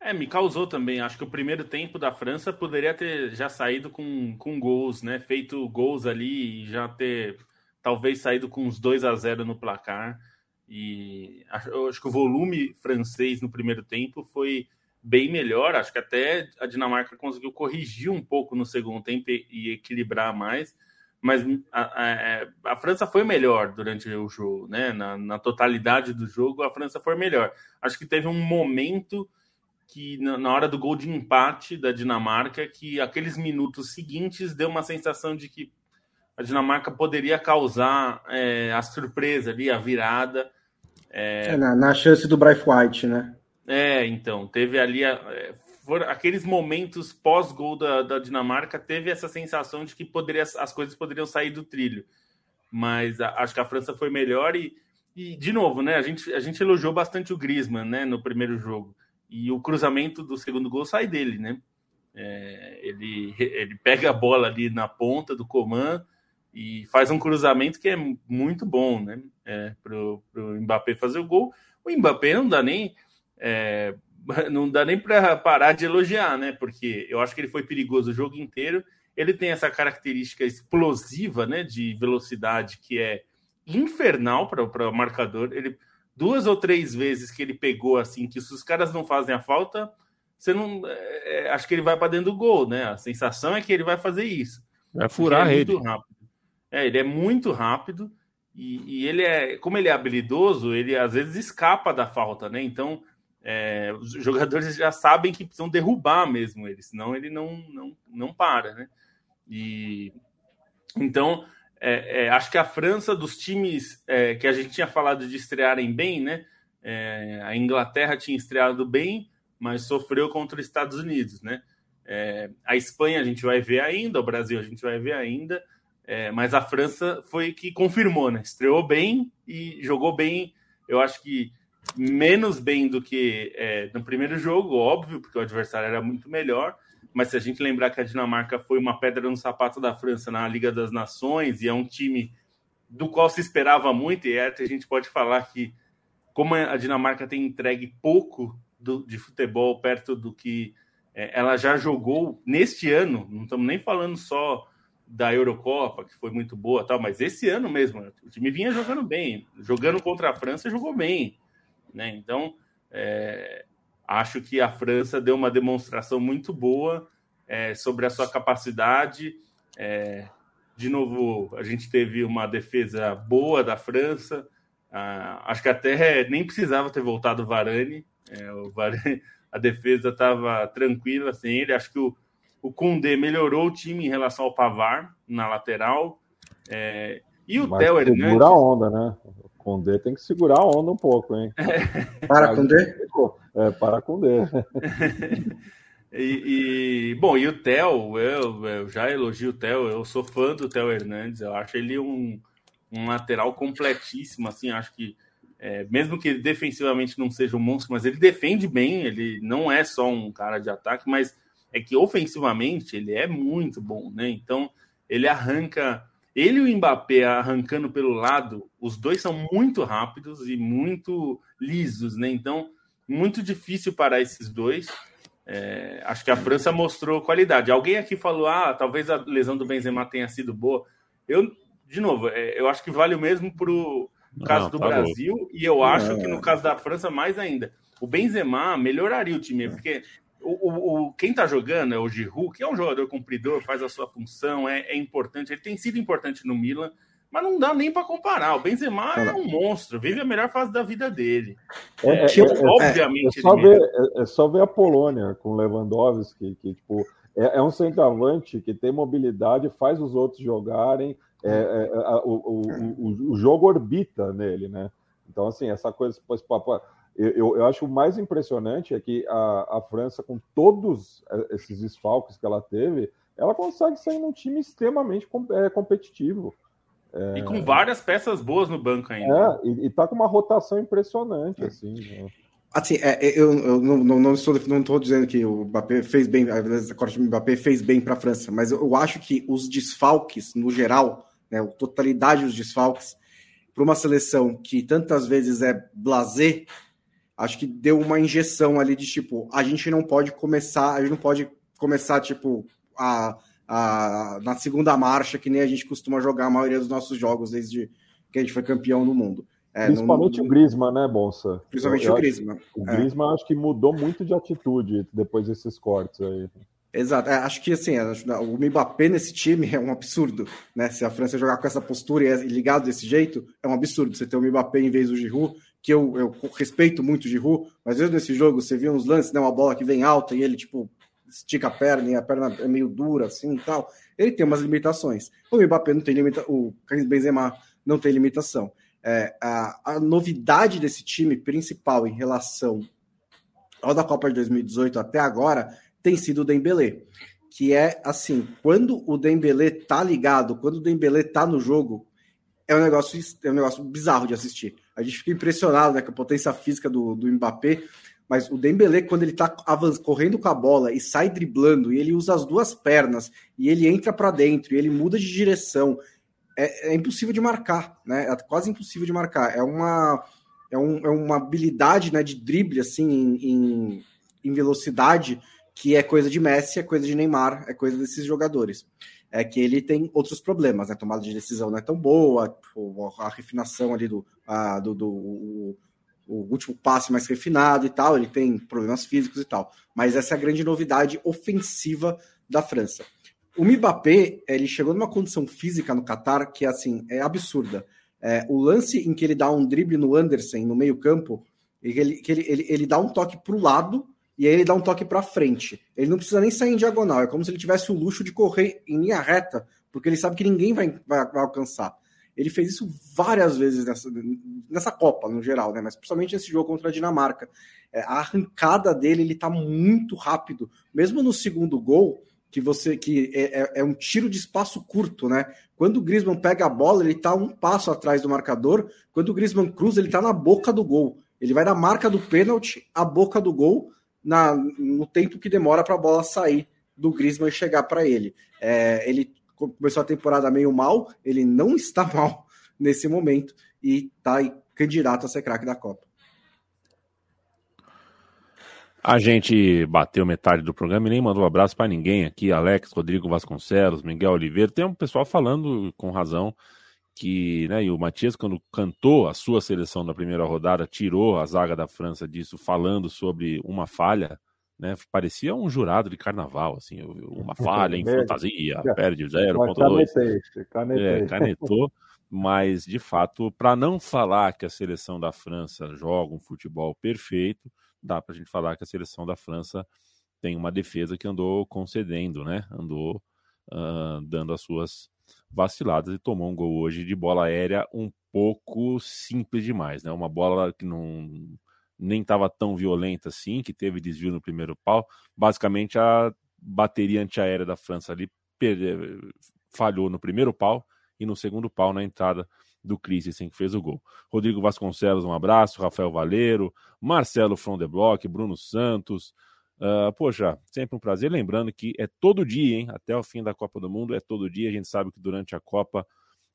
É, me causou também. Acho que o primeiro tempo da França poderia ter já saído com, com gols, né? Feito gols ali e já ter talvez saído com uns 2 a 0 no placar. E acho, acho que o volume francês no primeiro tempo foi bem melhor. Acho que até a Dinamarca conseguiu corrigir um pouco no segundo tempo e, equilibrar mais. Mas a, a, é, a, França foi melhor durante o jogo, né? Na, na, totalidade do jogo, a França foi melhor. Acho que teve um momento que, na, na hora do gol de empate da Dinamarca, que aqueles minutos seguintes deu uma sensação de que a Dinamarca poderia causar é, a surpresa ali, a virada. É... É, na, na, chance do Bryce White, né? É, então, teve ali a, é, aqueles momentos pós-gol da, da, Dinamarca, teve essa sensação de que poderia, as coisas poderiam sair do trilho. Mas a, acho que a França foi melhor e, e, de novo, né? A gente, a gente elogiou bastante o Griezmann, né, no primeiro jogo. E o cruzamento do segundo gol sai dele, né? É, ele, ele pega a bola ali na ponta do Coman e faz um cruzamento que é muito bom, né? É, pro, pro Mbappé fazer o gol. O Mbappé não dá nem é, não dá nem para parar de elogiar, né? Porque eu acho que ele foi perigoso o jogo inteiro. Ele tem essa característica explosiva, né? De velocidade que é infernal para o marcador. Ele duas ou três vezes que ele pegou assim que se os caras não fazem a falta, você não é, acho que ele vai para dentro do gol, né? A sensação é que ele vai fazer isso. Vai furar é a rede. rápido. É, ele é muito rápido e, e, ele é, como ele é habilidoso, ele às vezes escapa da falta, né? Então é, os jogadores já sabem que precisam derrubar mesmo ele, senão ele não, não, não para, né? E então é, é, acho que a França dos times é, que a gente tinha falado de estrearem bem, né? É, a Inglaterra tinha estreado bem, mas sofreu contra os Estados Unidos, né? É, a Espanha a gente vai ver ainda, o Brasil a gente vai ver ainda, mas a França foi que confirmou, né? Estreou bem e jogou bem. Eu acho que menos bem do que é, no primeiro jogo, óbvio, porque o adversário era muito melhor. Mas se a gente lembrar que a Dinamarca foi uma pedra no sapato da França na Liga das Nações e é um time do qual se esperava muito, e é, a gente pode falar que, como a Dinamarca tem entregue pouco do, de futebol perto do que é, ela já jogou neste ano, não estamos nem falando só da Eurocopa, que foi muito boa, tal, mas esse ano mesmo, o time vinha jogando bem, jogando contra a França, jogou bem. Né? Então, é, acho que a França deu uma demonstração muito boa é, sobre a sua capacidade. É, de novo, a gente teve uma defesa boa da França. Ah, acho que até nem precisava ter voltado o Varane. É, o Varane a defesa estava tranquila sem ele. Acho que o, o Koundé melhorou o time em relação ao Pavar na lateral. É, e o Theo Hernandes. Segura a onda, né? Condé tem que segurar a onda um pouco, hein? para com D? É, para com D. e, e, bom, e o Theo, eu, eu, já elogio o Theo, eu sou fã do Theo Hernandes, eu acho ele um, um lateral completíssimo, assim, acho que é, mesmo que ele defensivamente não seja um monstro, mas ele defende bem, ele não é só um cara de ataque, mas é que ofensivamente ele é muito bom, né? Então ele arranca ele e o Mbappé arrancando pelo lado, os dois são muito rápidos e muito lisos, né? Então, muito difícil para esses dois. É, acho que a França mostrou qualidade. Alguém aqui falou: ah, talvez a lesão do Benzema tenha sido boa. Eu, de novo, é, eu acho que vale o mesmo para o caso do tá Brasil, bom. e eu acho que no caso da França, mais ainda. O Benzema melhoraria o time, porque o, o, o, quem tá jogando é o Giroud, que é um jogador cumpridor, faz a sua função, é, é importante. Ele tem sido importante no Milan, mas não dá nem para comparar. O Benzema é um monstro, vive a melhor fase da vida dele. É, é, é, é obviamente. É só, ver, é, só, ver, a Polônia com Lewandowski, que tipo, é, um centroavante que tem mobilidade, faz os outros jogarem, o, o, o, jogo orbita nele, né? Então, assim, essa coisa. Eu, eu acho o mais impressionante é que a, a França, com todos esses desfalques que ela teve, ela consegue sair num time extremamente competitivo. É... E com várias peças boas no banco ainda. É, e, e tá com uma rotação impressionante, assim. Né? Assim, é, é eu, eu não, não, não, estou, não estou dizendo que o Mbappé fez bem, a corte do Mbappé fez bem para a França, mas eu, eu, acho que os desfalques, no geral, né, a totalidade dos desfalques, para uma seleção que tantas vezes é blazer, acho que deu uma injeção ali de tipo, a gente não pode começar, a gente não pode começar, tipo, a a, na segunda marcha, que nem a gente costuma jogar a maioria dos nossos jogos desde que a gente foi campeão no mundo. É, Principalmente no, no... o Griezmann, né, Bonsa? Principalmente eu, o Griezmann. o é. Griezmann acho que mudou muito de atitude depois desses cortes aí. Exato, é, acho que assim, o Mbappé nesse time é um absurdo, né? Se a França jogar com essa postura e é ligado desse jeito, é um absurdo. Você ter o Mbappé em vez do Giroud, que eu, eu respeito muito o Giroud, mas vezes nesse jogo você viu uns lances, né? Uma bola que vem alta e ele, tipo, estica a perna e a perna é meio dura assim e tal, ele tem umas limitações. O Mbappé não tem limitação, o Karim Benzema não tem limitação. É, a, a, novidade desse time principal em relação ao da Copa de 2018 até agora tem sido o Dembélé, que é assim, quando o Dembélé tá ligado, quando o Dembélé tá no jogo, é um negócio, é um negócio bizarro de assistir. A gente fica impressionado né, com a potência física do, do Mbappé, mas o Dembele, quando ele tá correndo com a bola e sai driblando, e ele usa as duas pernas, e ele entra para dentro, e ele muda de direção, é, é, impossível de marcar, né? É quase impossível de marcar. É uma, é, um, é uma habilidade né, de drible, assim, em, em, em velocidade, que é coisa de Messi, é coisa de Neymar, é coisa desses jogadores é que ele tem outros problemas, né? Tomada de decisão não é tão boa, a refinação ali do, a, do, do o último passe mais refinado e tal, ele tem problemas físicos e tal. Mas essa é a grande novidade ofensiva da França. O Mbappé, ele chegou numa condição física no Qatar que assim, é absurda. É, o lance em que ele dá um drible no Anderson no meio-campo, ele, que ele, ele, ele dá um toque para o lado e aí ele dá um toque para frente. Ele não precisa nem sair em diagonal, é como se ele tivesse o luxo de correr em linha reta, porque ele sabe que ninguém vai, vai, vai alcançar. Ele fez isso várias vezes nessa, nessa Copa, no geral, né? Mas principalmente nesse jogo contra a Dinamarca. É, a arrancada dele, ele tá muito rápido. Mesmo no segundo gol, que você que é, é, é, um tiro de espaço curto, né? Quando o Griezmann pega a bola, ele tá um passo atrás do marcador. Quando o Griezmann cruza, ele tá na boca do gol. Ele vai da marca do pênalti à boca do gol na, no tempo que demora para a bola sair do Griezmann e chegar para ele. É, ele começou a temporada meio mal, ele não está mal nesse momento e está candidato a ser craque da Copa. A gente bateu metade do programa e nem mandou um abraço para ninguém aqui. Alex, Rodrigo Vasconcelos, Miguel Oliveira. Tem um pessoal falando com razão que, né, e o Matias, quando cantou a sua seleção na primeira rodada, tirou a zaga da França disso, falando sobre uma falha né? Parecia um jurado de carnaval, assim, uma falha em fantasia, perde 0.2. É, canetou, mas de fato, para não falar que a seleção da França joga um futebol perfeito, dá para a gente falar que a seleção da França tem uma defesa que andou concedendo, né? Andou uh, dando as suas vaciladas e tomou um gol hoje de bola aérea um pouco simples demais, né? Uma bola que não nem estava tão violenta assim, que teve desvio no primeiro pau. Basicamente, a bateria antiaérea da França ali falhou no primeiro pau e no segundo pau na entrada do Christensen, que fez o gol. Rodrigo Vasconcelos, um abraço. Rafael Valeiro, Marcelo From the Block, Bruno Santos. Uh, poxa, sempre um prazer. Lembrando que é todo dia, hein? Até o fim da Copa do Mundo é todo dia. A gente sabe que durante a Copa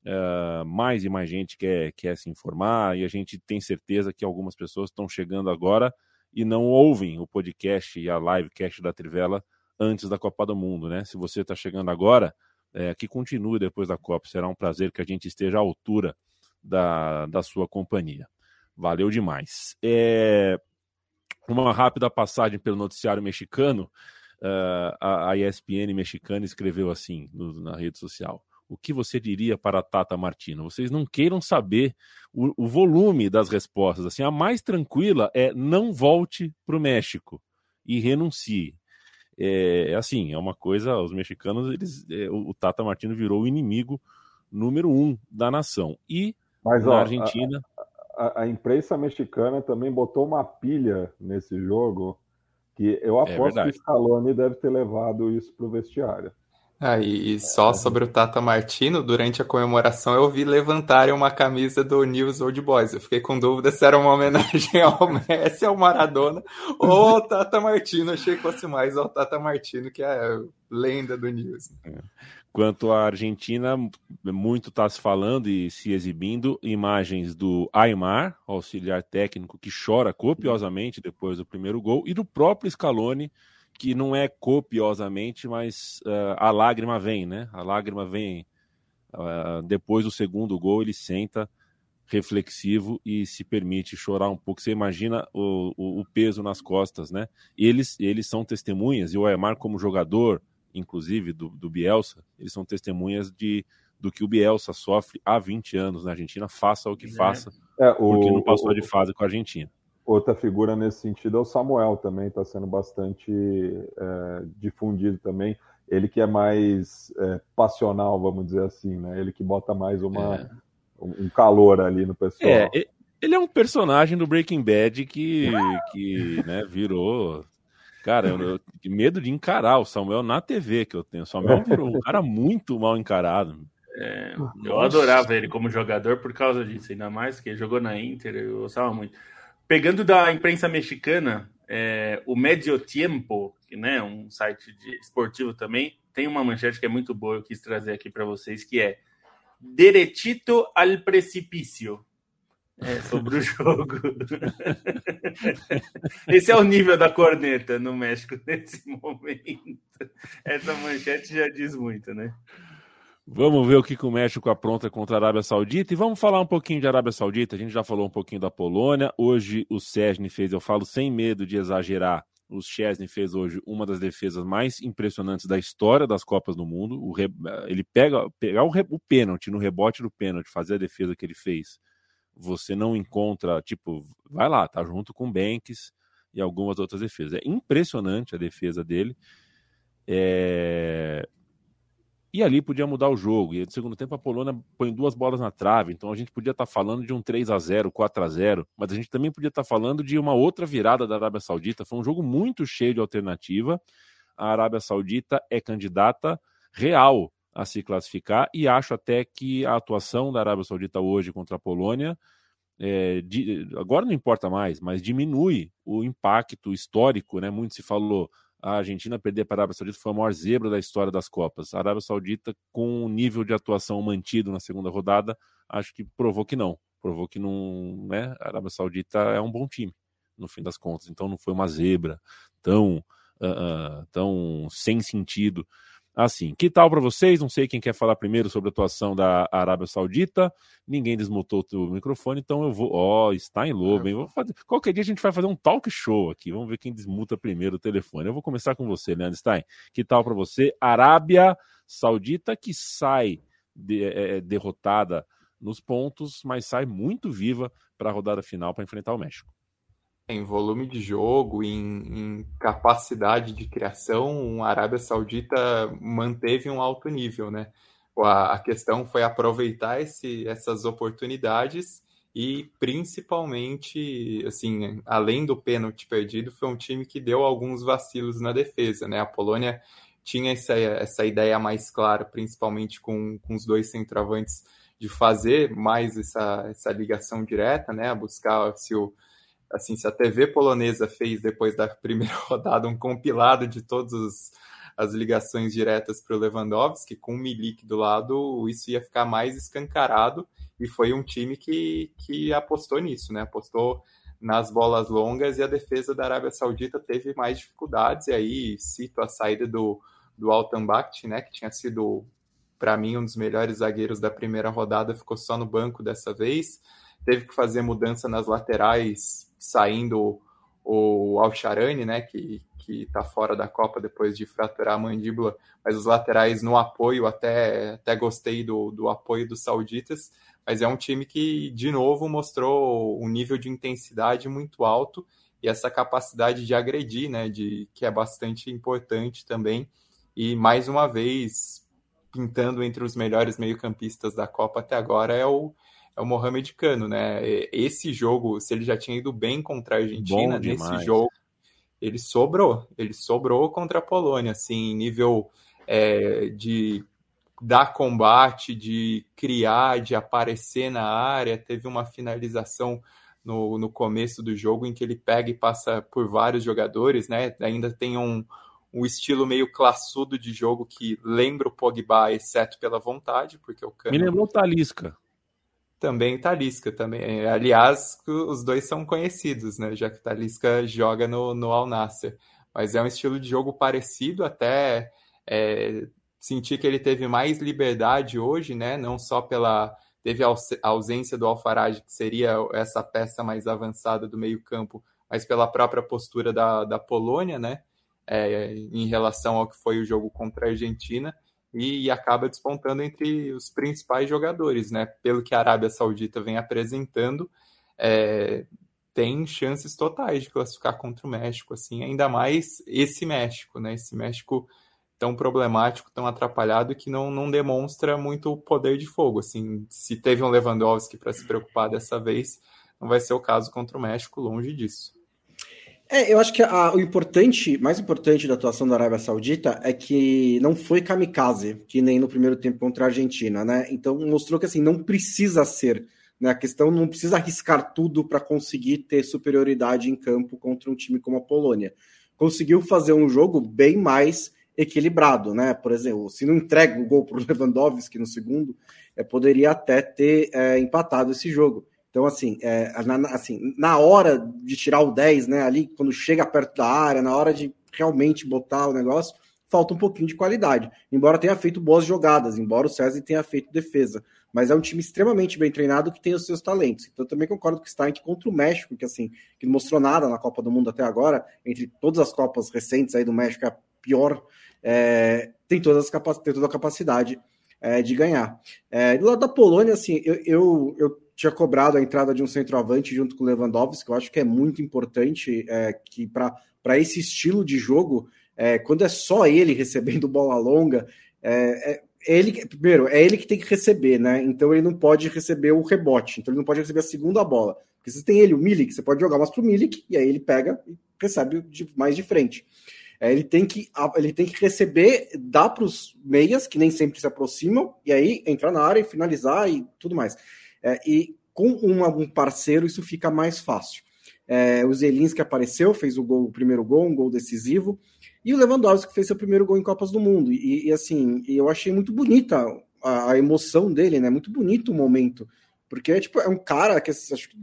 Uh, mais e mais gente quer, quer se informar e a gente tem certeza que algumas pessoas estão chegando agora e não ouvem o podcast e a livecast da Trivela antes da Copa do Mundo, né? Se você está chegando agora, é, que continue depois da Copa. Será um prazer que a gente esteja à altura da, da sua companhia. Valeu demais. É, uma rápida passagem pelo noticiário mexicano. Uh, a, a, ESPN mexicana escreveu assim no, na rede social: O que você diria para a Tata Martino? Vocês não queiram saber o, o volume das respostas. Assim, a mais tranquila é não volte para o México e renuncie. É, é, assim, é uma coisa. Os mexicanos, eles, é, o, o Tata Martino virou o inimigo número um da nação. E Mas, na ó, Argentina. A, a, a imprensa mexicana também botou uma pilha nesse jogo que eu é aposto é que o Scaloni deve ter levado isso para o vestiário. Ah, e só sobre o Tata Martino, durante a comemoração eu vi levantarem uma camisa do News Old Boys. Eu fiquei com dúvida se era uma homenagem ao Messi, ao Maradona ou ao Tata Martino. Achei que fosse mais ao Tata Martino, que é a lenda do News. Quanto à Argentina, muito está se falando e se exibindo imagens do Aymar, auxiliar técnico, que chora copiosamente depois do primeiro gol, e do próprio Scaloni, que não é copiosamente, mas uh, a lágrima vem, né? A lágrima vem uh, depois do segundo gol, ele senta reflexivo e se permite chorar um pouco. Você imagina o, o, o peso nas costas, né? Eles, eles são testemunhas, e o Aymar, como jogador, inclusive, do, do Bielsa, eles são testemunhas de, do que o Bielsa sofre há 20 anos na Argentina, faça o que é. faça, é, o, porque não passou de fase com a Argentina. Outra figura nesse sentido é o Samuel também, está sendo bastante é, difundido também. Ele que é mais é, passional, vamos dizer assim, né? Ele que bota mais uma, é. um calor ali no pessoal. É, ele é um personagem do Breaking Bad que, que né, virou. Cara, eu, eu, medo de encarar o Samuel na TV que eu tenho. O Samuel virou um cara muito mal encarado. É, eu adorava ele como jogador por causa disso, ainda mais que ele jogou na Inter, eu gostava muito. Pegando da imprensa mexicana, é, o Medio Tiempo, que né, um site de esportivo também, tem uma manchete que é muito boa, eu quis trazer aqui para vocês, que é Deretito al precipício. É, sobre o jogo. Esse é o nível da corneta no México nesse momento. Essa manchete já diz muito, né? Vamos ver o que, o México apronta contra a Arábia Saudita e vamos falar um pouquinho de Arábia Saudita. A gente já falou um pouquinho da Polônia. Hoje o Cesny fez, eu falo sem medo de exagerar, o Chesney fez hoje uma das defesas mais impressionantes da história das Copas do Mundo. O re... Ele pega pegar o, re... o pênalti no rebote do pênalti, fazer a defesa que ele fez. Você não encontra, tipo, vai lá, tá junto com Banks e algumas outras defesas. É impressionante a defesa dele. É... E ali podia mudar o jogo. E no segundo tempo a Polônia põe duas bolas na trave. Então a gente podia estar tá falando de um 3 a 0 4 a 0 mas a gente também podia estar tá falando de uma outra virada da Arábia Saudita. Foi um jogo muito cheio de alternativa. A Arábia Saudita é candidata real a se classificar e acho até que a atuação da Arábia Saudita hoje contra a Polônia é, de, agora não importa mais, mas diminui o impacto histórico, né? Muito se falou a Argentina perder para a Arábia Saudita foi a maior zebra da história das Copas. A Arábia Saudita, com o nível de atuação mantido na segunda rodada, acho que provou que não. Provou que não. Né? A Arábia Saudita é um bom time, no fim das contas. Então não foi uma zebra tão, uh, uh, tão sem sentido assim. Que tal para vocês? Não sei quem quer falar primeiro sobre a atuação da Arábia Saudita. Ninguém desmutou o microfone, então eu vou. Ó, oh, está em lobo, hein? Vou fazer... Qualquer dia a gente vai fazer um talk show aqui. Vamos ver quem desmuta primeiro o telefone. Eu vou começar com você, Leandro Stein. Que tal para você? Arábia Saudita que sai de, é, é, derrotada nos pontos, mas sai muito viva para a rodada final para enfrentar o México em volume de jogo, em, em, capacidade de criação, a Arábia Saudita manteve um alto nível, né? A, a questão foi aproveitar esse, essas oportunidades e principalmente, assim, além do pênalti perdido, foi um time que deu alguns vacilos na defesa, né? A Polônia tinha essa, essa ideia mais clara, principalmente com, com os dois centroavantes, de fazer mais essa, essa ligação direta, né? Buscar se o assim, se a TV polonesa fez depois da primeira rodada um compilado de todas as ligações diretas para o Lewandowski, com o Milik do lado, isso ia ficar mais escancarado e foi um time que, que apostou nisso, né? Apostou nas bolas longas e a defesa da Arábia Saudita teve mais dificuldades. E aí cito a saída do, do Altanbacht, né, que tinha sido, para mim, um dos melhores zagueiros da primeira rodada, ficou só no banco dessa vez. Teve que fazer mudança nas laterais, saindo o Alcharani, né, que que está fora da Copa depois de fraturar a mandíbula, mas os laterais no apoio, até, até gostei do, do apoio dos sauditas, mas é um time que, de novo, mostrou um nível de intensidade muito alto e essa capacidade de agredir, né, de, que é bastante importante também, e mais uma vez, pintando entre os melhores meio-campistas da Copa até agora, é o, é o Mohamed Cano, né? Esse jogo, se ele já tinha ido bem contra a Argentina, nesse jogo ele sobrou, ele sobrou contra a Polônia, assim, nível é, de dar combate, de criar, de aparecer na área. Teve uma finalização no, no começo do jogo em que ele pega e passa por vários jogadores, né? Ainda tem um, um estilo meio classudo de jogo que lembra o Pogba, exceto pela vontade, porque o Cano... Me lembrou o Talisca. Também Talisca, também. Aliás, os dois são conhecidos, né? Já que Talisca joga no, no Al Nasser. Mas é um estilo de jogo parecido, até é, que ele teve mais liberdade hoje, né? Não só pela. Teve a ausência do Alfarage, que seria essa peça mais avançada do meio-campo, mas pela própria postura da, da Polônia, né? É, em relação ao que foi o jogo contra a Argentina e, e, acaba despontando entre os principais jogadores, né? Pelo que a Arábia Saudita vem apresentando, é, tem chances totais de classificar contra o México, assim, ainda mais esse México, né? Esse México tão problemático, tão atrapalhado que não, não demonstra muito poder de fogo, assim, se teve um Lewandowski para se preocupar dessa vez, não vai ser o caso contra o México, longe disso. É, eu acho que a, o importante, mais importante da atuação da Arábia Saudita é que não foi kamikaze, que nem no primeiro tempo contra a Argentina, né? Então mostrou que assim não precisa ser, né? A questão não precisa arriscar tudo para conseguir ter superioridade em campo contra um time como a Polônia. Conseguiu fazer um jogo bem mais equilibrado, né? Por exemplo, se não entrega o gol para o Lewandowski no segundo, é, poderia até ter é, empatado esse jogo. Então, assim, é, na, assim, na hora de tirar o 10, né, ali, quando chega perto da área, na hora de realmente botar o negócio, falta um pouquinho de qualidade. Embora tenha feito boas jogadas, embora o César tenha feito defesa. Mas é um time extremamente bem treinado que tem os seus talentos. Então, eu também concordo com o Stein que contra o México, que assim, que não mostrou nada na Copa do Mundo até agora, entre todas as Copas recentes aí do México, é a pior, é, tem, todas as tem toda a capacidade é, de ganhar. É, do lado da Polônia, assim, eu, eu, eu tinha cobrado a entrada de um centroavante junto com o Lewandowski, que eu acho que é muito importante é, que para esse estilo de jogo, é, quando é só ele recebendo bola longa, é, é, ele primeiro é ele que tem que receber, né? Então ele não pode receber o rebote, então ele não pode receber a segunda bola. Porque você tem ele, o Milik, você pode jogar mais o Milik e aí ele pega e recebe mais de frente. É, ele, tem que, ele tem que receber, dar para os meias, que nem sempre se aproximam, e aí entrar na área e finalizar e tudo mais. É, e com uma, um parceiro isso fica mais fácil. É, o Zelinski apareceu, fez o, gol, o primeiro gol, um gol decisivo, e o Lewandowski fez seu primeiro gol em Copas do Mundo. E, e assim, eu achei muito bonita a, a, emoção dele, né? Muito bonito o momento, porque tipo, é um cara que acho que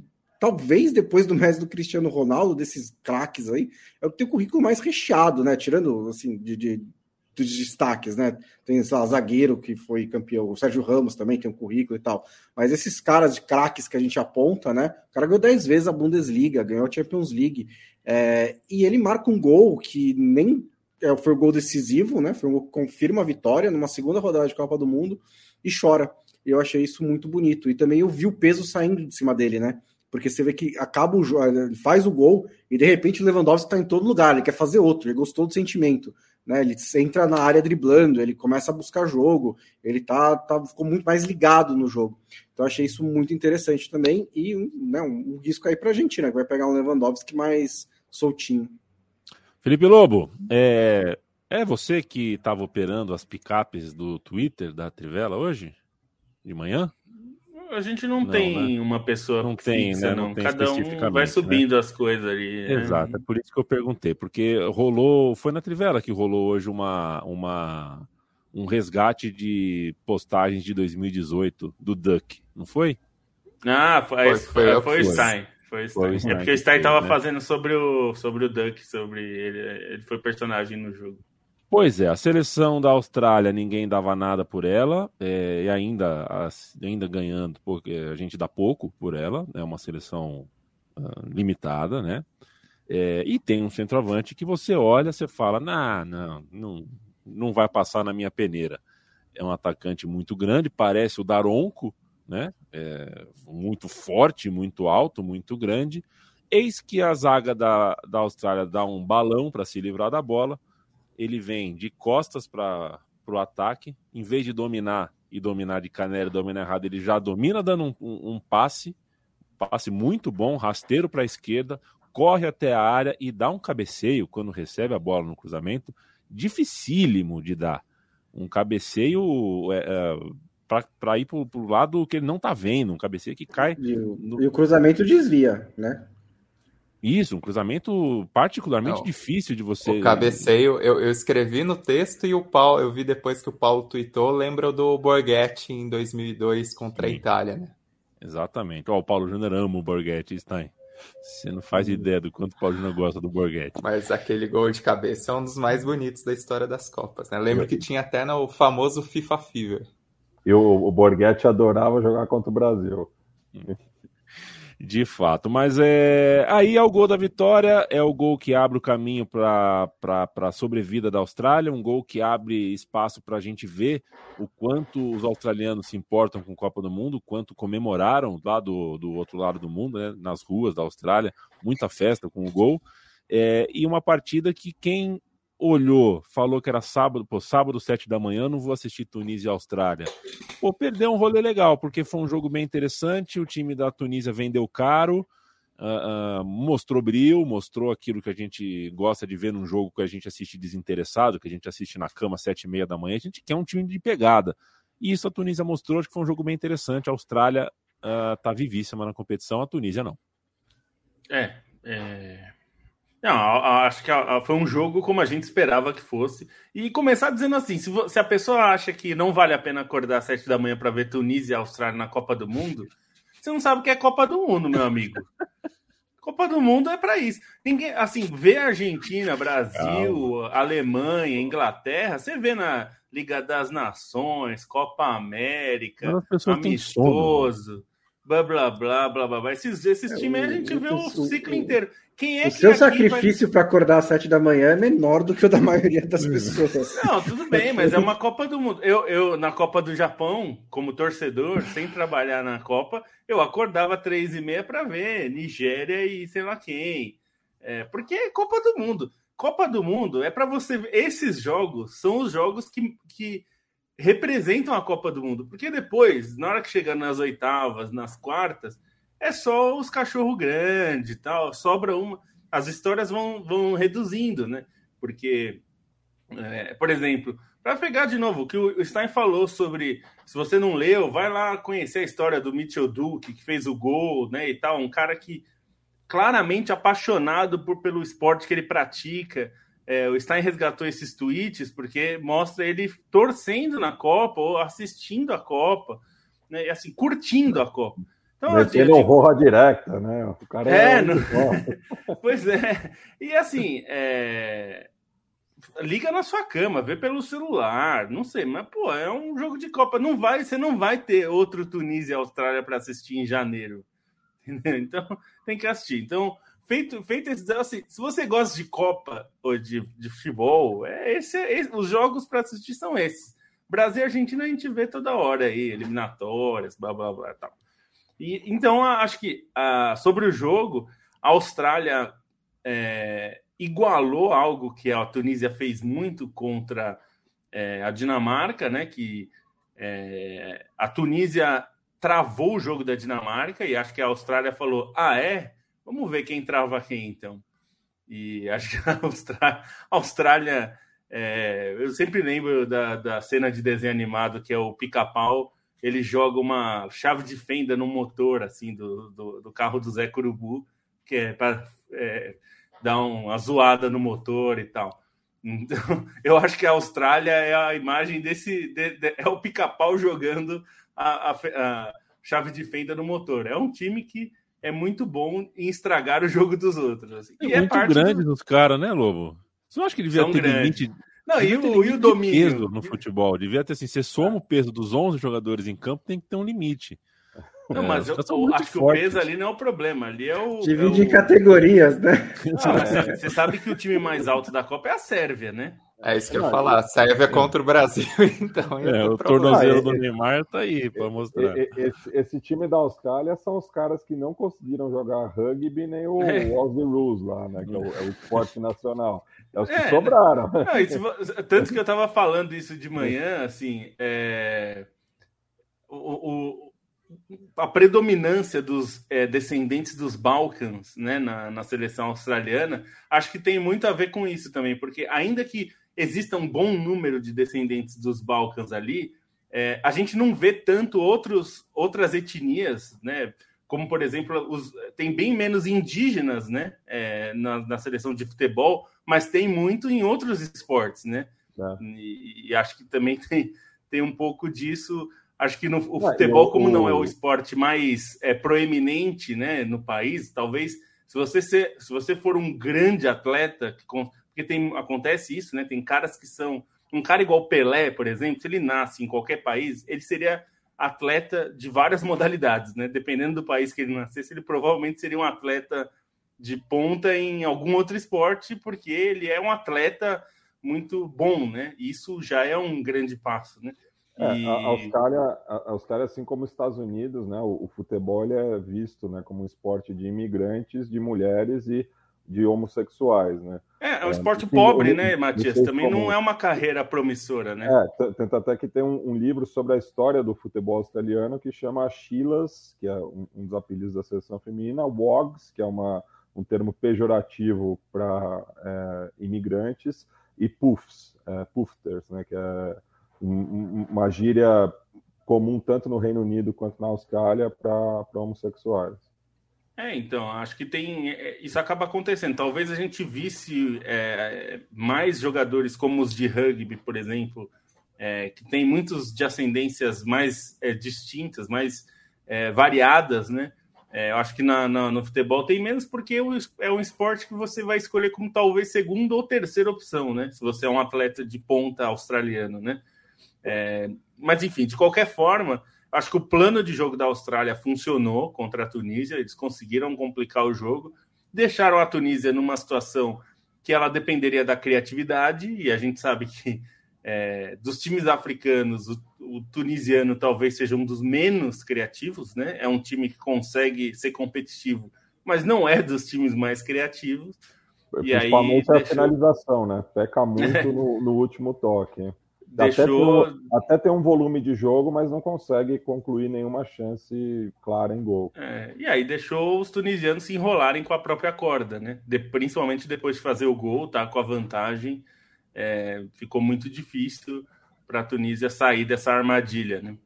talvez depois do Messi do Cristiano Ronaldo, desses craques aí, é o que tem o currículo mais recheado, né? Tirando assim de, de dos destaques, né? Tem, sei lá, zagueiro que foi campeão, o Sérgio Ramos também tem um currículo e tal. Mas esses caras de craques que a gente aponta, né? O cara ganhou 10 vezes a Bundesliga, ganhou a Champions League. É, e ele marca um gol que nem é, foi o gol decisivo, né? Foi um gol que confirma a vitória numa segunda rodada de Copa do Mundo e chora. Eu achei isso muito bonito. E também eu vi o peso saindo de cima dele, né? Porque você vê que acaba o jogo, ele faz o gol e de repente o Lewandowski está em todo lugar, ele quer fazer outro, ele gostou do sentimento né? Ele entra na área driblando, ele começa a buscar jogo, ele tá, tá ficou muito mais ligado no jogo. Então achei isso muito interessante também e né, um, um risco aí para a Argentina, que vai pegar um Lewandowski mais soltinho. Felipe Lobo, é, é você que estava operando as picapes do Twitter da Trivela hoje? De manhã? A gente não, não tem né? uma pessoa não tem, fixa, né? não. não tem Cada um vai subindo né? as coisas ali. Né? Exato, né? é por isso que eu perguntei, porque rolou, foi na Trivela que rolou hoje uma, uma um resgate de postagens de 2018 do Duck, não foi? Ah, foi, foi, foi, foi, foi o Stein. foi o Stein. Foi, é porque o Stein tava né? fazendo sobre o, sobre o Duck, sobre ele, ele foi personagem no jogo. Pois é, a seleção da Austrália ninguém dava nada por ela, é, e ainda, ainda ganhando, porque a gente dá pouco por ela, é uma seleção uh, limitada, né? É, e tem um centroavante que você olha, você fala, nah, não, não, não vai passar na minha peneira. É um atacante muito grande, parece o Daronco, né? É, muito forte, muito alto, muito grande. Eis que a zaga da, da Austrália dá um balão para se livrar da bola ele vem de costas para o ataque, em vez de dominar e dominar de canela, dominar errado, ele já domina dando um, um, um passe, passe muito bom, rasteiro para a esquerda, corre até a área e dá um cabeceio quando recebe a bola no cruzamento, dificílimo de dar. Um cabeceio é, é, para ir para o lado que ele não está vendo, um cabeceio que cai. E o, no... e o cruzamento desvia, né? Isso, um cruzamento particularmente Não, difícil de você. O cabeceio, eu, eu, escrevi no texto e o Paulo, eu vi depois que o Paulo tweetou, lembra do Borghetti em 2002 contra Sim. a Itália, né? Exatamente. Ó, o Paulo Júnior ama o Borghetti, Stein. Você não faz ideia do quanto o Paulo Júnior gosta do Borghetti. Mas aquele gol de cabeça é um dos mais bonitos da história das Copas, né? Lembro que tinha até no famoso FIFA Fever. E o, o Borghetti adorava jogar contra o Brasil. De fato, mas é aí é o gol da vitória, é o gol que abre o caminho para a sobrevida da Austrália, um gol que abre espaço para a gente ver o quanto os australianos se importam com a Copa do Mundo, quanto comemoraram lá do, do outro lado do mundo, né, nas ruas da Austrália, muita festa com o gol, é, e uma partida que quem olhou, falou que era sábado, pô, sábado, sete da manhã, não vou assistir Tunísia e Austrália. Pô, perdeu um rolê legal, porque foi um jogo bem interessante, o time da Tunísia vendeu caro, uh, uh, mostrou brilho, mostrou aquilo que a gente gosta de ver num jogo que a gente assiste desinteressado, que a gente assiste na cama sete e meia da manhã, a gente quer um time de pegada. E isso a Tunísia mostrou, acho que foi um jogo bem interessante, a Austrália uh, tá vivíssima na competição, a Tunísia não. É, é... Não, acho que foi um jogo como a gente esperava que fosse. E começar dizendo assim: se, a pessoa acha que não vale a pena acordar às sete da manhã para ver Tunísia e Austrália na Copa do Mundo, você não sabe o que é Copa do Mundo, meu amigo. Copa do Mundo é para isso. Ninguém, assim, ver Argentina, Brasil, Calma. Alemanha, Inglaterra, você vê na Liga das Nações, Copa América, amistoso, blá blá blá blá blá. Esses, esses é, times a gente vê o, ciclo inteiro. Quem é o seu sacrifício vai... para acordar às sete da manhã é menor do que o da maioria das pessoas. Não, tudo bem, mas é uma Copa do Mundo. Eu, eu na Copa do Japão, como torcedor, sem trabalhar na Copa, eu acordava três e meia para ver Nigéria e sei lá quem. É, porque é Copa do Mundo. Copa do Mundo é para você. Esses jogos são os jogos que, que representam a Copa do Mundo. Porque depois, na hora que chega nas oitavas, nas quartas é só os cachorro grande tal, sobra uma. As histórias vão, vão reduzindo, né? Porque, é, por exemplo, para pegar de novo o que o Stein falou sobre, se você não leu, vai lá conhecer a história do Mitchell Duke, que fez o gol, né, e tal, um cara que claramente apaixonado por, pelo esporte que ele pratica. É, o Stein resgatou esses tweets porque mostra ele torcendo na Copa ou assistindo a Copa, né, assim, curtindo a Copa. Então, Metendo assim, honra direta, né? O cara é, é não... Pois é. E assim, é... liga na sua cama, vê pelo celular, não sei, mas pô, é um jogo de Copa. Não vai, você não vai ter outro Tunísia e Austrália para assistir em janeiro. Entendeu? Então, tem que assistir. Então, feito, feito esse assim, se você gosta de Copa ou de, de futebol, é esse, é esse os jogos para assistir são esses. Brasil e Argentina a gente vê toda hora aí, eliminatórias, blá blá blá tal. E, então, acho que uh, sobre o jogo, a Austrália é, igualou algo que a Tunísia fez muito contra é, a Dinamarca, né? Que é, a Tunísia travou o jogo da Dinamarca e acho que a Austrália falou: ah, é? Vamos ver quem trava quem então. E acho que a Austrália, a Austrália é, eu sempre lembro da, da cena de desenho animado que é o pica-pau ele joga uma chave de fenda no motor assim do, do, do carro do Zé Curubu, que é para é, dar uma zoada no motor e tal. Então, eu acho que a Austrália é a imagem desse. De, de, é o pica-pau jogando a, a, a, chave de fenda no motor. É um time que é muito bom em estragar o jogo dos outros. Assim. É e é muito é grande do... os caras, né, Lobo? Você não acha que devia São ter grandes. limite? Não, e o, e o domínio? Peso no futebol. Devia ter assim, você soma o peso dos 11 jogadores em campo, tem que ter um limite. Não, é, mas eu, eu acho que o peso ali não é o problema. Ali é o. Divide é o... categorias, né? Ah, você sabe que o time mais alto da Copa é a Sérvia, né? É isso que eu ia falar. Sérvia é contra o Brasil, então. É, o tornozelo do Neymar tá aí para mostrar. Esse, esse, time da Austrália são os caras que não conseguiram jogar rugby nem o é. Aussie Rules lá, né? Que é o, é o esporte nacional. É os que é, sobraram. Não, isso, tanto que eu tava falando isso de manhã, assim. É... o, o a predominância dos é, descendentes dos Balcãs né, na, na, seleção australiana, acho que tem muito a ver com isso também, porque ainda que exista um bom número de descendentes dos Balcãs ali, é, a gente não vê tanto outros, outras etnias, né? Como, por exemplo, os, tem bem menos indígenas né, é, na, na, seleção de futebol, mas tem muito em outros esportes, né? É. E, e acho que também tem, tem um pouco disso Acho que no, o futebol, como não é o esporte mais é, proeminente né, no país, talvez se você, ser, se você for um grande atleta, porque tem, acontece isso, né? Tem caras que são. Um cara igual Pelé, por exemplo, se ele nasce em qualquer país, ele seria atleta de várias modalidades, né? Dependendo do país que ele nascesse, ele provavelmente seria um atleta de ponta em algum outro esporte, porque ele é um atleta muito bom, né? Isso já é um grande passo, né? É, e... a, Austrália, a Austrália, assim como os Estados Unidos, né, o, o, futebol é visto né, como um esporte de imigrantes, de mulheres e de homossexuais, né? É, é um esporte pobre, né, Matias? Também não é uma carreira promissora, né? É, tanto até que tem um, um, livro sobre a história do futebol australiano que chama Chilas, que é um, um dos apelidos da seleção feminina, Wogs, que é uma, um termo pejorativo para é, imigrantes, e Puffs, é, Pufters, né, que é uma gíria comum tanto no Reino Unido quanto na Austrália para homossexuais. É, então, acho que tem. É, isso acaba acontecendo. Talvez a gente visse é, mais jogadores como os de rugby, por exemplo, é, que tem muitos de ascendências mais é, distintas, mais é, variadas, né? É, eu acho que na, na, no futebol tem menos porque é um esporte que você vai escolher como talvez segunda ou terceira opção, né? Se você é um atleta de ponta australiano, né? É, mas, enfim, de qualquer forma, acho que o plano de jogo da Austrália funcionou contra a Tunísia, eles conseguiram complicar o jogo, deixaram a Tunísia numa situação que ela dependeria da criatividade, e a gente sabe que é, dos times africanos, o, o, tunisiano talvez seja um dos menos criativos, né? É um time que consegue ser competitivo, mas não é dos times mais criativos. Principalmente aí, a deixou... finalização, né? Peca muito no, no último toque. Deixou... Até tem, um, até tem, um, volume de jogo, mas não consegue concluir nenhuma chance clara em gol. É, e aí deixou os tunisianos se enrolarem com a própria corda, né? De, principalmente depois de fazer o gol, tá com a vantagem, é, ficou muito difícil para a Tunísia sair dessa armadilha, né?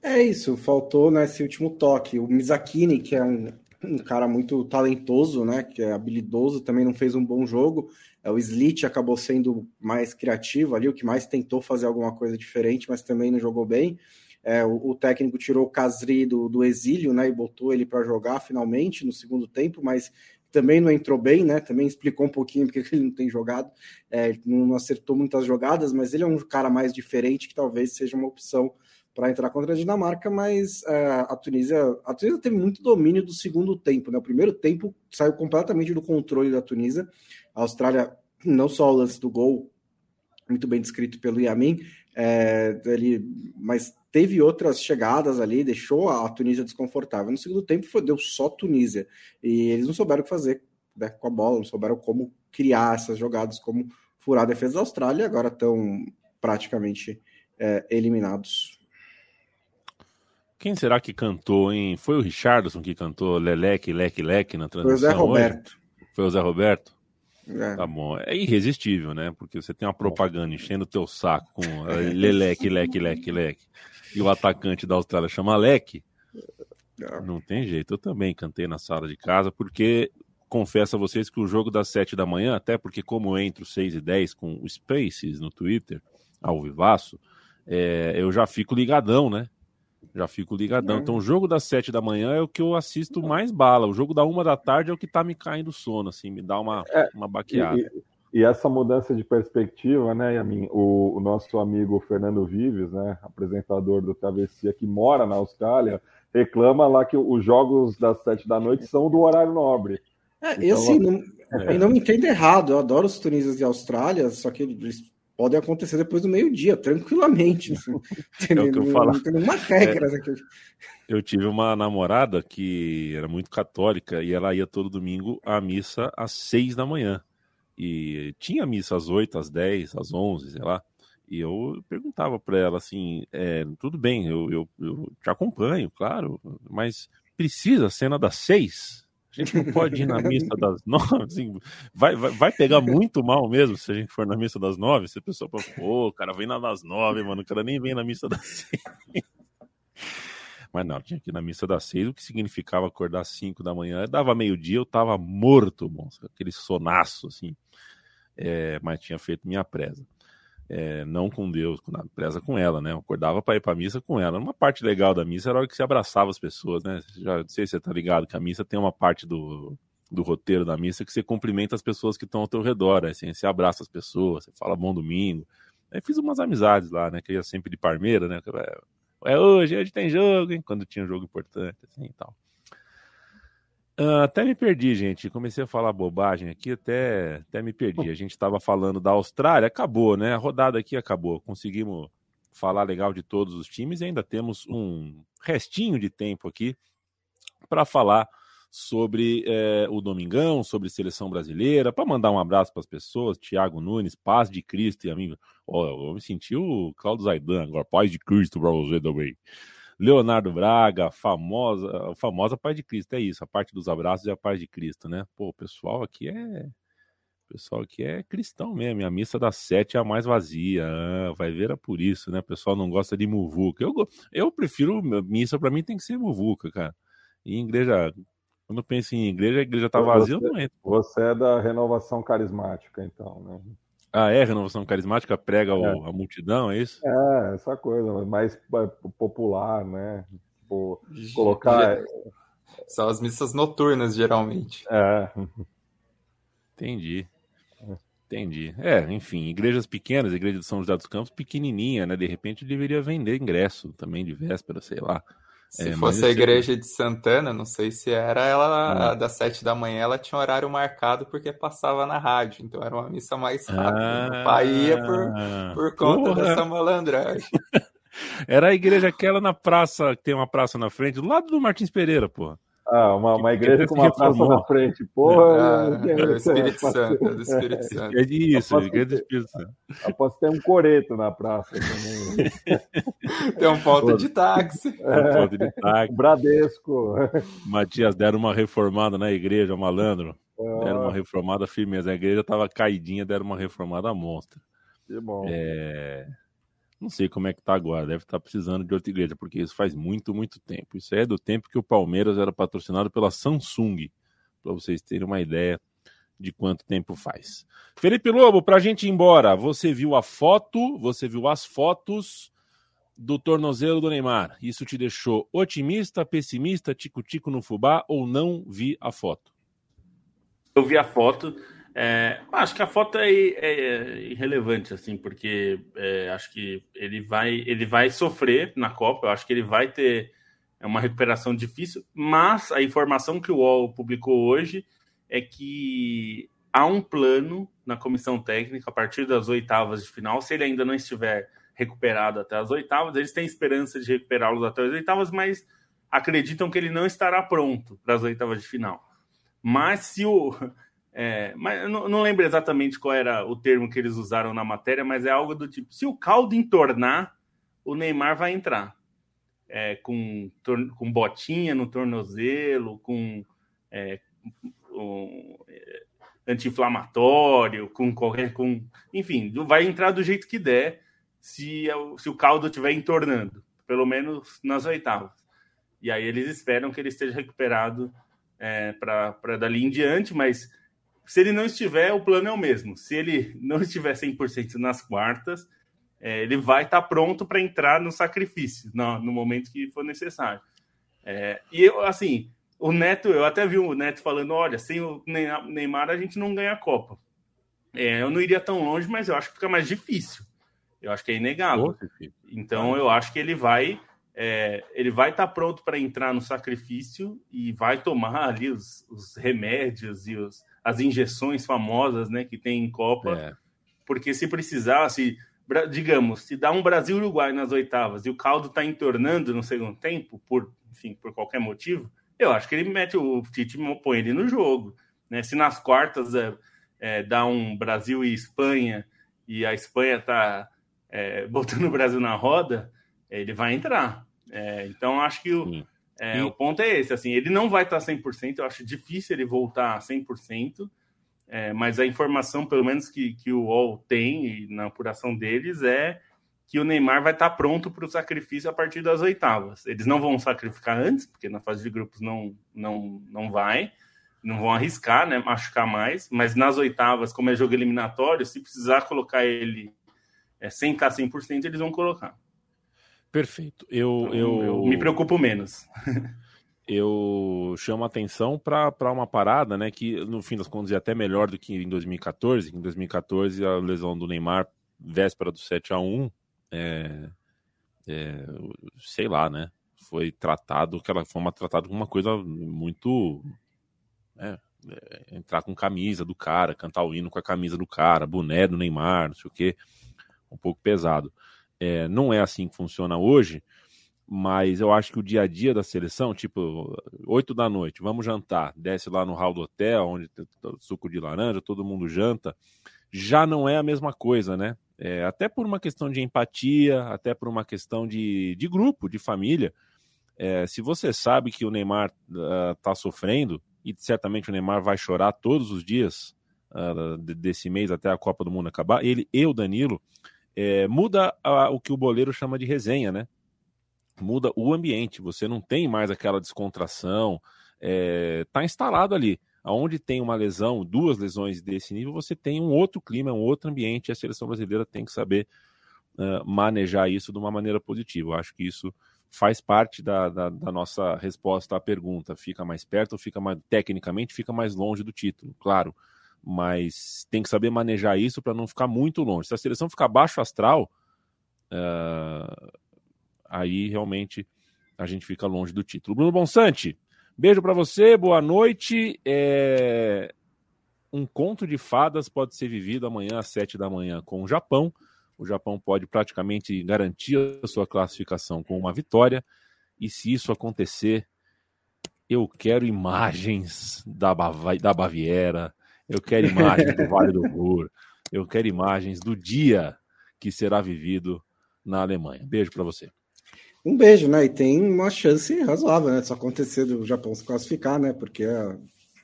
É isso, faltou nesse último toque. O Mizakini, que é um, um cara muito talentoso, né? Que é habilidoso, também não fez um bom jogo. É, o Slit acabou sendo mais criativo ali, o que mais tentou fazer alguma coisa diferente, mas também não jogou bem. É, o, o, técnico tirou o Casri do, do exílio, né, e botou ele para jogar finalmente no segundo tempo, mas também não entrou bem, né? Também explicou um pouquinho porque ele não tem jogado, é, não acertou muitas jogadas, mas ele é um cara mais diferente que talvez seja uma opção para entrar contra a Dinamarca, mas é, a Tunísia, a Tunísia teve muito domínio do segundo tempo, né? O primeiro tempo saiu completamente do controle da Tunísia. A Austrália, não só o lance do gol, muito bem descrito pelo Yamin, é, ele, mas teve outras chegadas ali, deixou a Tunísia desconfortável. No segundo tempo foi, deu só Tunísia. E eles não souberam o que fazer né, com a bola, não souberam como criar essas jogadas, como furar a defesa da Austrália, agora estão praticamente é, eliminados. Quem será que cantou, hein? Foi o Richardson que cantou Leleque, Leque, Leque na transmissão? Foi o Zé Roberto. Hoje? Foi o Zé Roberto? É. Tá bom. É irresistível, né? Porque você tem uma propaganda enchendo o teu saco com leleque, leque, leque, leque. E o atacante da Austrália chama Leque. É. Não tem jeito. Eu também cantei na sala de casa, porque confesso a vocês que o jogo das 7 da manhã, até porque como eu entro 6 e 10 com o Spaces no Twitter, ao vivaço, é, eu já fico ligadão, né? Já fico ligadão. É. Então, o jogo das sete da manhã é o que eu assisto mais bala. O jogo da uma da tarde é o que tá me caindo sono, assim, me dá uma, é, uma baqueada. E, e, essa mudança de perspectiva, né, Yamin? O, o nosso amigo Fernando Vives, né, apresentador do Travessia, que mora na Austrália, reclama lá que os jogos das sete da noite são do horário nobre. É, então, assim, não, é. não me entenda errado, eu adoro os turistas de Austrália, só que eles podem acontecer depois do meio-dia, tranquilamente. é o que eu falo. Não tem nenhuma regra é, aqui. Eu tive uma namorada que era muito católica e ela ia todo domingo à missa às seis da manhã. E tinha missa às oito, às dez, às onze, sei lá. E eu perguntava para ela assim: é, tudo bem, eu, eu, eu, te acompanho, claro, mas precisa a cena das seis? A gente não pode ir na missa das nove. Assim, vai, vai, vai, pegar muito mal mesmo se a gente for na missa das nove. Se a pessoa fala, pô, cara, vem na das nove, mano. O cara nem vem na missa das seis. Mas não, tinha que ir na missa das seis, o que significava acordar às cinco da manhã. Dava meio-dia, eu tava morto, bom, aquele sonaço, assim. É, mas tinha feito minha presa é, não com Deus, com preza com ela, né? Eu acordava para ir para missa com ela. Uma parte legal da missa era a hora que você abraçava as pessoas, né? Já não sei se você tá ligado que a missa tem uma parte do, do roteiro da missa que você cumprimenta as pessoas que estão ao teu redor, né? assim, você abraça as pessoas, você fala bom domingo. Aí fiz umas amizades lá, né? Que ia sempre de Parmeira, né? É hoje, hoje tem jogo, hein? Quando tinha um jogo importante, assim e tal. Uh, até me perdi, gente. Comecei a falar bobagem aqui, até, até me perdi. A gente estava falando da Austrália, acabou, né? A rodada aqui acabou. Conseguimos falar legal de todos os times e ainda temos um restinho de tempo aqui para falar sobre é, o Domingão, sobre seleção brasileira, para mandar um abraço para as pessoas. Tiago Nunes, paz de Cristo e amigo. Oh, eu me senti o Claudio Zaidan agora, paz de Cristo para você também. Leonardo Braga, famosa, famosa Pai de Cristo, é isso, a parte dos abraços é a Paz de Cristo, né? Pô, o pessoal aqui é. O pessoal aqui é cristão mesmo, a missa das sete é a mais vazia, ah, vai ver é por isso, né? O pessoal não gosta de muvuca. Eu, eu prefiro, missa para mim tem que ser muvuca, cara. E igreja, quando eu penso em igreja, a igreja tá vazia, você, eu não entro. Você é da renovação carismática, então, né? Ah, é? Renovação carismática prega é. o, a multidão, é isso? É, essa coisa, mais é, popular, né? Tipo, colocar. São as missas noturnas, geralmente. É. Entendi. Entendi. É, enfim, igrejas pequenas, igreja de São José dos Campos, pequenininha, né? De repente deveria vender ingresso também de véspera, sei lá. Se é, fosse a igreja de Santana, não sei se era, ela ah. das sete da manhã, ela tinha horário marcado porque passava na rádio, então era uma missa mais rápida. Ah, o pai ia por, por conta porra. dessa malandragem. era a igreja aquela na praça, que tem uma praça na frente, do lado do Martins Pereira, porra. Ah, uma, uma igreja com uma praça na frente. Porra, ah, é o Espírito Santo, é do Espírito Santo. É disso, igreja do Espírito Santo. Aposto ter um coreto na praça também. Tem um ponto de táxi. É, um ponto de táxi. Bradesco. Matias, deram uma reformada na igreja, malandro. Ah. Deram uma reformada firmeza. A igreja tava caidinha, deram uma reformada monstra. Que bom. É... Não sei como é que tá agora, deve estar tá precisando de outra igreja, porque isso faz muito, muito tempo. Isso é do tempo que o Palmeiras era patrocinado pela Samsung, para vocês terem uma ideia de quanto tempo faz. Felipe Lobo, para a gente ir embora, você viu a foto, você viu as fotos do tornozelo do Neymar. Isso te deixou otimista, pessimista, tico-tico no fubá ou não vi a foto? Eu vi a foto, é, acho que a foto é, é, é irrelevante, assim, porque é, acho que ele vai, ele vai sofrer na Copa, eu acho que ele vai ter uma recuperação difícil, mas a informação que o UOL publicou hoje é que há um plano na comissão técnica a partir das oitavas de final, se ele ainda não estiver recuperado até as oitavas, eles têm esperança de recuperá-los até as oitavas, mas acreditam que ele não estará pronto para as oitavas de final. Mas se o é, mas eu não, não, lembro exatamente qual era o termo que eles usaram na matéria, mas é algo do tipo: se o caldo entornar, o Neymar vai entrar. É, com, com botinha no tornozelo, com é, um, é, anti-inflamatório, com qualquer. Com, enfim, vai entrar do jeito que der se, se o caldo estiver entornando, pelo menos nas oitavas. E aí eles esperam que ele esteja recuperado é, para dali em diante, mas se ele não estiver, o plano é o mesmo. Se ele não estiver 100% nas quartas, é, ele vai estar tá pronto para entrar no sacrifício no, no, momento que for necessário. É, e eu, assim, o Neto, eu até vi o Neto falando: olha, sem o Neymar a gente não ganha a Copa. É, eu não iria tão longe, mas eu acho que fica mais difícil. Eu acho que é inegável. Então eu acho que ele vai é, ele vai estar tá pronto para entrar no sacrifício e vai tomar ali os, os remédios e os, as injeções famosas né, que tem em Copa. É. Porque se precisar, se, digamos, se dá um Brasil-Uruguai nas oitavas e o caldo está entornando no segundo tempo, por, enfim, por qualquer motivo, eu acho que ele mete o Tite põe ele no jogo. Né? Se nas quartas é, é, dá um Brasil e Espanha e a Espanha está é, botando o Brasil na roda, ele vai entrar. É, então, acho que o, é, o ponto é esse. Assim, ele não vai estar 100%, eu acho difícil ele voltar a 100%, é, mas a informação, pelo menos que, que o UOL tem na apuração deles, é que o Neymar vai estar pronto para o sacrifício a partir das oitavas. Eles não vão sacrificar antes, porque na fase de grupos não, não, não vai, não vão arriscar, né, machucar mais, mas nas oitavas, como é jogo eliminatório, se precisar colocar ele é, sem estar 100%, eles vão colocar. Perfeito. Eu, então, eu... eu me preocupo menos. eu chamo atenção para uma parada, né, que no fim das contas é até melhor do que em 2014. Em 2014, a lesão do Neymar, véspera do 7 a 1 é, é, sei lá, né, foi tratado, que ela foi uma, tratado como uma coisa muito. Né, é, entrar com camisa do cara, cantar o hino com a camisa do cara, boné do Neymar, não sei o quê, um pouco pesado. É, não é assim que funciona hoje, mas eu acho que o dia a dia da seleção, tipo, 8 da noite, vamos jantar, desce lá no hall do hotel, onde tem suco de laranja, todo mundo janta, já não é a mesma coisa, né? É, até por uma questão de empatia, até por uma questão de, de grupo, de família. É, se você sabe que o Neymar está ah, uh, sofrendo, e certamente o Neymar vai chorar todos os dias uh, desse mês até a Copa do Mundo acabar, ele e o Danilo, é, muda a, o que o boleiro chama de resenha, né? Muda o ambiente, você não tem mais aquela descontração, é, tá instalado ali. Aonde tem uma lesão, duas lesões desse nível, você tem um outro clima, um outro ambiente, e a seleção brasileira tem que saber uh, manejar isso de uma maneira positiva. Eu acho que isso faz parte da, da, da, nossa resposta à pergunta. Fica mais perto, fica mais tecnicamente, fica mais longe do título, claro mas tem que saber manejar isso para não ficar muito longe. Se a seleção ficar baixo astral, uh, aí realmente a gente fica longe do título. Bruno Bonsante, beijo para você, boa noite. É... Um conto de fadas pode ser vivido amanhã às sete da manhã com o Japão. O Japão pode praticamente garantir a sua classificação com uma vitória. E se isso acontecer, eu quero imagens da, Bav da Baviera, eu quero imagens do Vale do Ruhr. Eu quero imagens do dia que será vivido na Alemanha. Beijo para você. Um beijo, né? E tem uma chance razoável, né? Só acontecer do Japão se classificar, né? Porque a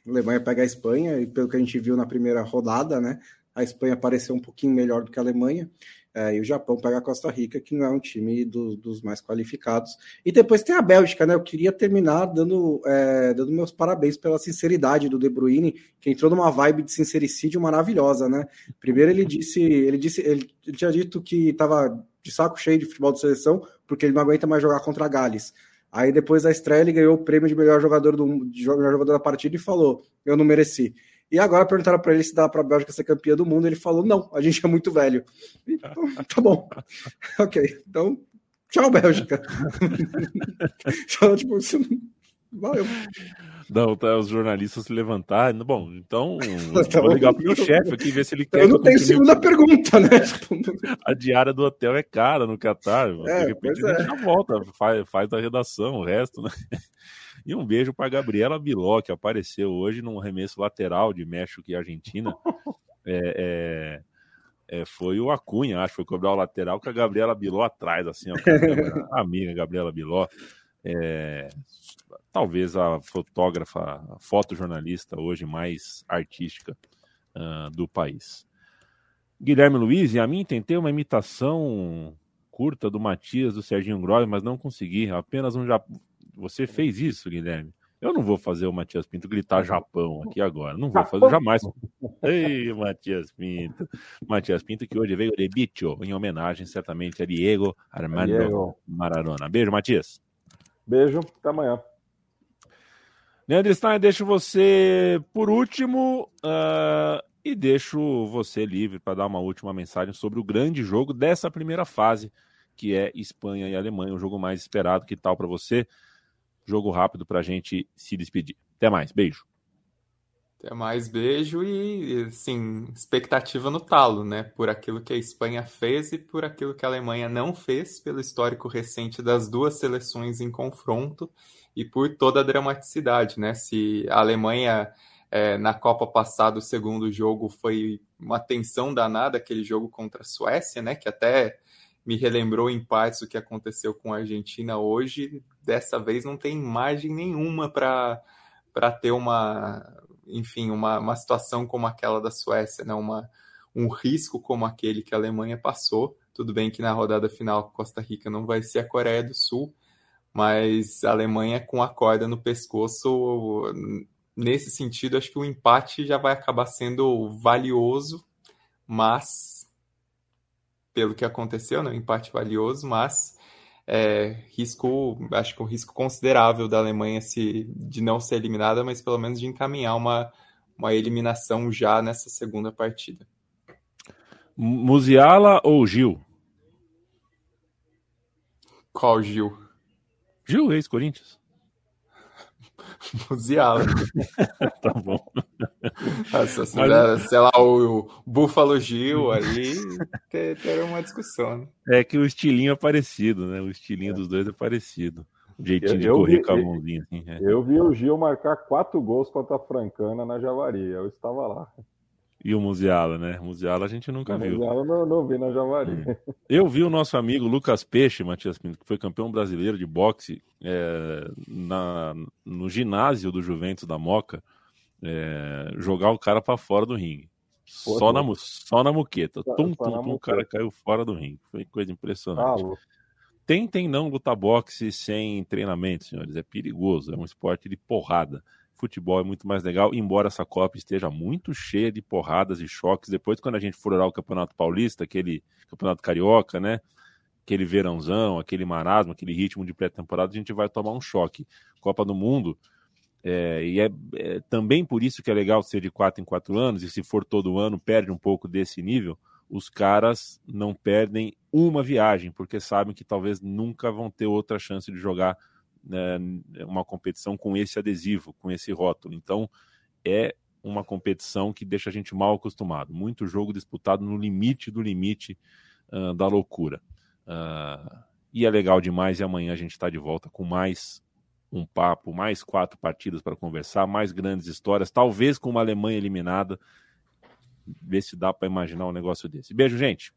Alemanha pega a Espanha e pelo que a gente viu na primeira rodada, né? A Espanha pareceu um pouquinho melhor do que a Alemanha. É, e o Japão pega a Costa Rica, que não é um time do, dos mais qualificados. E depois tem a Bélgica, né? Eu queria terminar dando, é, dando meus parabéns pela sinceridade do De Bruyne, que entrou numa vibe de sincericídio maravilhosa, né? Primeiro ele disse, ele disse, ele tinha dito que estava de saco cheio de futebol de seleção, porque ele não aguenta mais jogar contra a Gales. Aí depois da estreia ele ganhou o prêmio de melhor jogador do de melhor jogador da partida e falou: "Eu não mereci". E agora perguntaram para ele se dá para a Bélgica ser campeã do mundo. Ele falou: não, a gente é muito velho. Então, tá bom. ok. Então, tchau, Bélgica. tipo, valeu. Não, tá, os jornalistas se levantaram. Bom, então tá vou ligar pro meu chefe aqui ver se ele quer. Eu não tenho segunda pergunta, né? A diária do hotel é cara no Catar. É, de repente a gente é. já volta, faz, faz a redação, o resto, né? E um beijo para Gabriela Biló, que apareceu hoje num arremesso lateral de México e Argentina. É, é, é, foi o Acunha, acho que foi cobrar o lateral com a Gabriela Biló atrás, assim, ó, a amiga Gabriela Biló. É, talvez a fotógrafa, a fotojornalista hoje mais artística uh, do país. Guilherme Luiz, e a mim tentei uma imitação curta do Matias, do Serginho Groy, mas não consegui. Apenas um você fez isso, Guilherme. Eu não vou fazer o Matias Pinto gritar Japão aqui agora. Não vou fazer jamais. Ei, Matias Pinto. Matias Pinto que hoje veio de Bicho, em homenagem certamente a Diego Armando Diego. Maradona. Beijo, Matias. Beijo, até amanhã. Leandro Stein, deixo você por último uh, e deixo você livre para dar uma última mensagem sobre o grande jogo dessa primeira fase, que é Espanha e Alemanha, o jogo mais esperado. Que tal para você? Jogo rápido para a gente se despedir. Até mais, beijo. Até mais, beijo e, assim, expectativa no talo, né? Por aquilo que a Espanha fez e por aquilo que a Alemanha não fez, pelo histórico recente das duas seleções em confronto e por toda a dramaticidade, né? Se a Alemanha é, na Copa passada, o segundo jogo foi uma tensão danada, aquele jogo contra a Suécia, né? Que até me relembrou em partes o que aconteceu com a Argentina hoje. Dessa vez não tem margem nenhuma para ter uma, enfim, uma, uma situação como aquela da Suécia, né? Uma, um risco como aquele que a Alemanha passou. Tudo bem que na rodada final Costa Rica não vai ser a Coreia do Sul, mas a Alemanha com a corda no pescoço, nesse sentido, acho que o empate já vai acabar sendo valioso, mas pelo que aconteceu, né, um empate valioso, mas é, risco, acho que um risco considerável da Alemanha se, de não ser eliminada, mas pelo menos de encaminhar uma, uma eliminação já nessa segunda partida. Musiala ou Gil? Qual Gil? Gil, ex-Corinthians. Musiala. tá bom. Nossa, se Mas... sei lá, o, o Buffalo Gil aí, teria uma discussão. Né? É que o estilinho é parecido, né? O estilinho é. dos dois é parecido. O jeitinho eu, de correr vi, com a mãozinha. Assim, é. Eu vi o Gil marcar quatro gols contra a Francana na Javari. Eu estava lá. E o Musiala, né? Musiala a gente nunca o viu. O Musiala não, não vi na Javari. Hum. Eu vi o nosso amigo Lucas Peixe, Matias Pinto, que foi campeão brasileiro de boxe é, na, no ginásio do Juventus da Moca, é, jogar o cara para fora do ringue. Pô, só, na, só na muqueta. Só, tum, tum, tum, o cara caiu fora do ringue. Foi coisa impressionante. Ah, Tentem não lutar boxe sem treinamento, senhores. É perigoso. É um esporte de porrada futebol é muito mais legal, embora essa Copa esteja muito cheia de porradas e choques. Depois, quando a gente for olhar o Campeonato Paulista, aquele Campeonato Carioca, né? Aquele verãozão, aquele marasmo, aquele ritmo de pré-temporada, a gente vai tomar um choque. Copa do Mundo, é, e é, é, também por isso que é legal ser de quatro em quatro anos, e se for todo ano, perde um pouco desse nível. Os caras não perdem uma viagem, porque sabem que talvez nunca vão ter outra chance de jogar né, uma competição com esse adesivo, com esse rótulo. Então, é uma competição que deixa a gente mal acostumado. Muito jogo disputado no limite do limite uh, da loucura. Uh, e é legal demais. E amanhã a gente está de volta com mais um papo, mais quatro partidas para conversar, mais grandes histórias, talvez com uma Alemanha eliminada. Ver se dá para imaginar um negócio desse. Beijo, gente.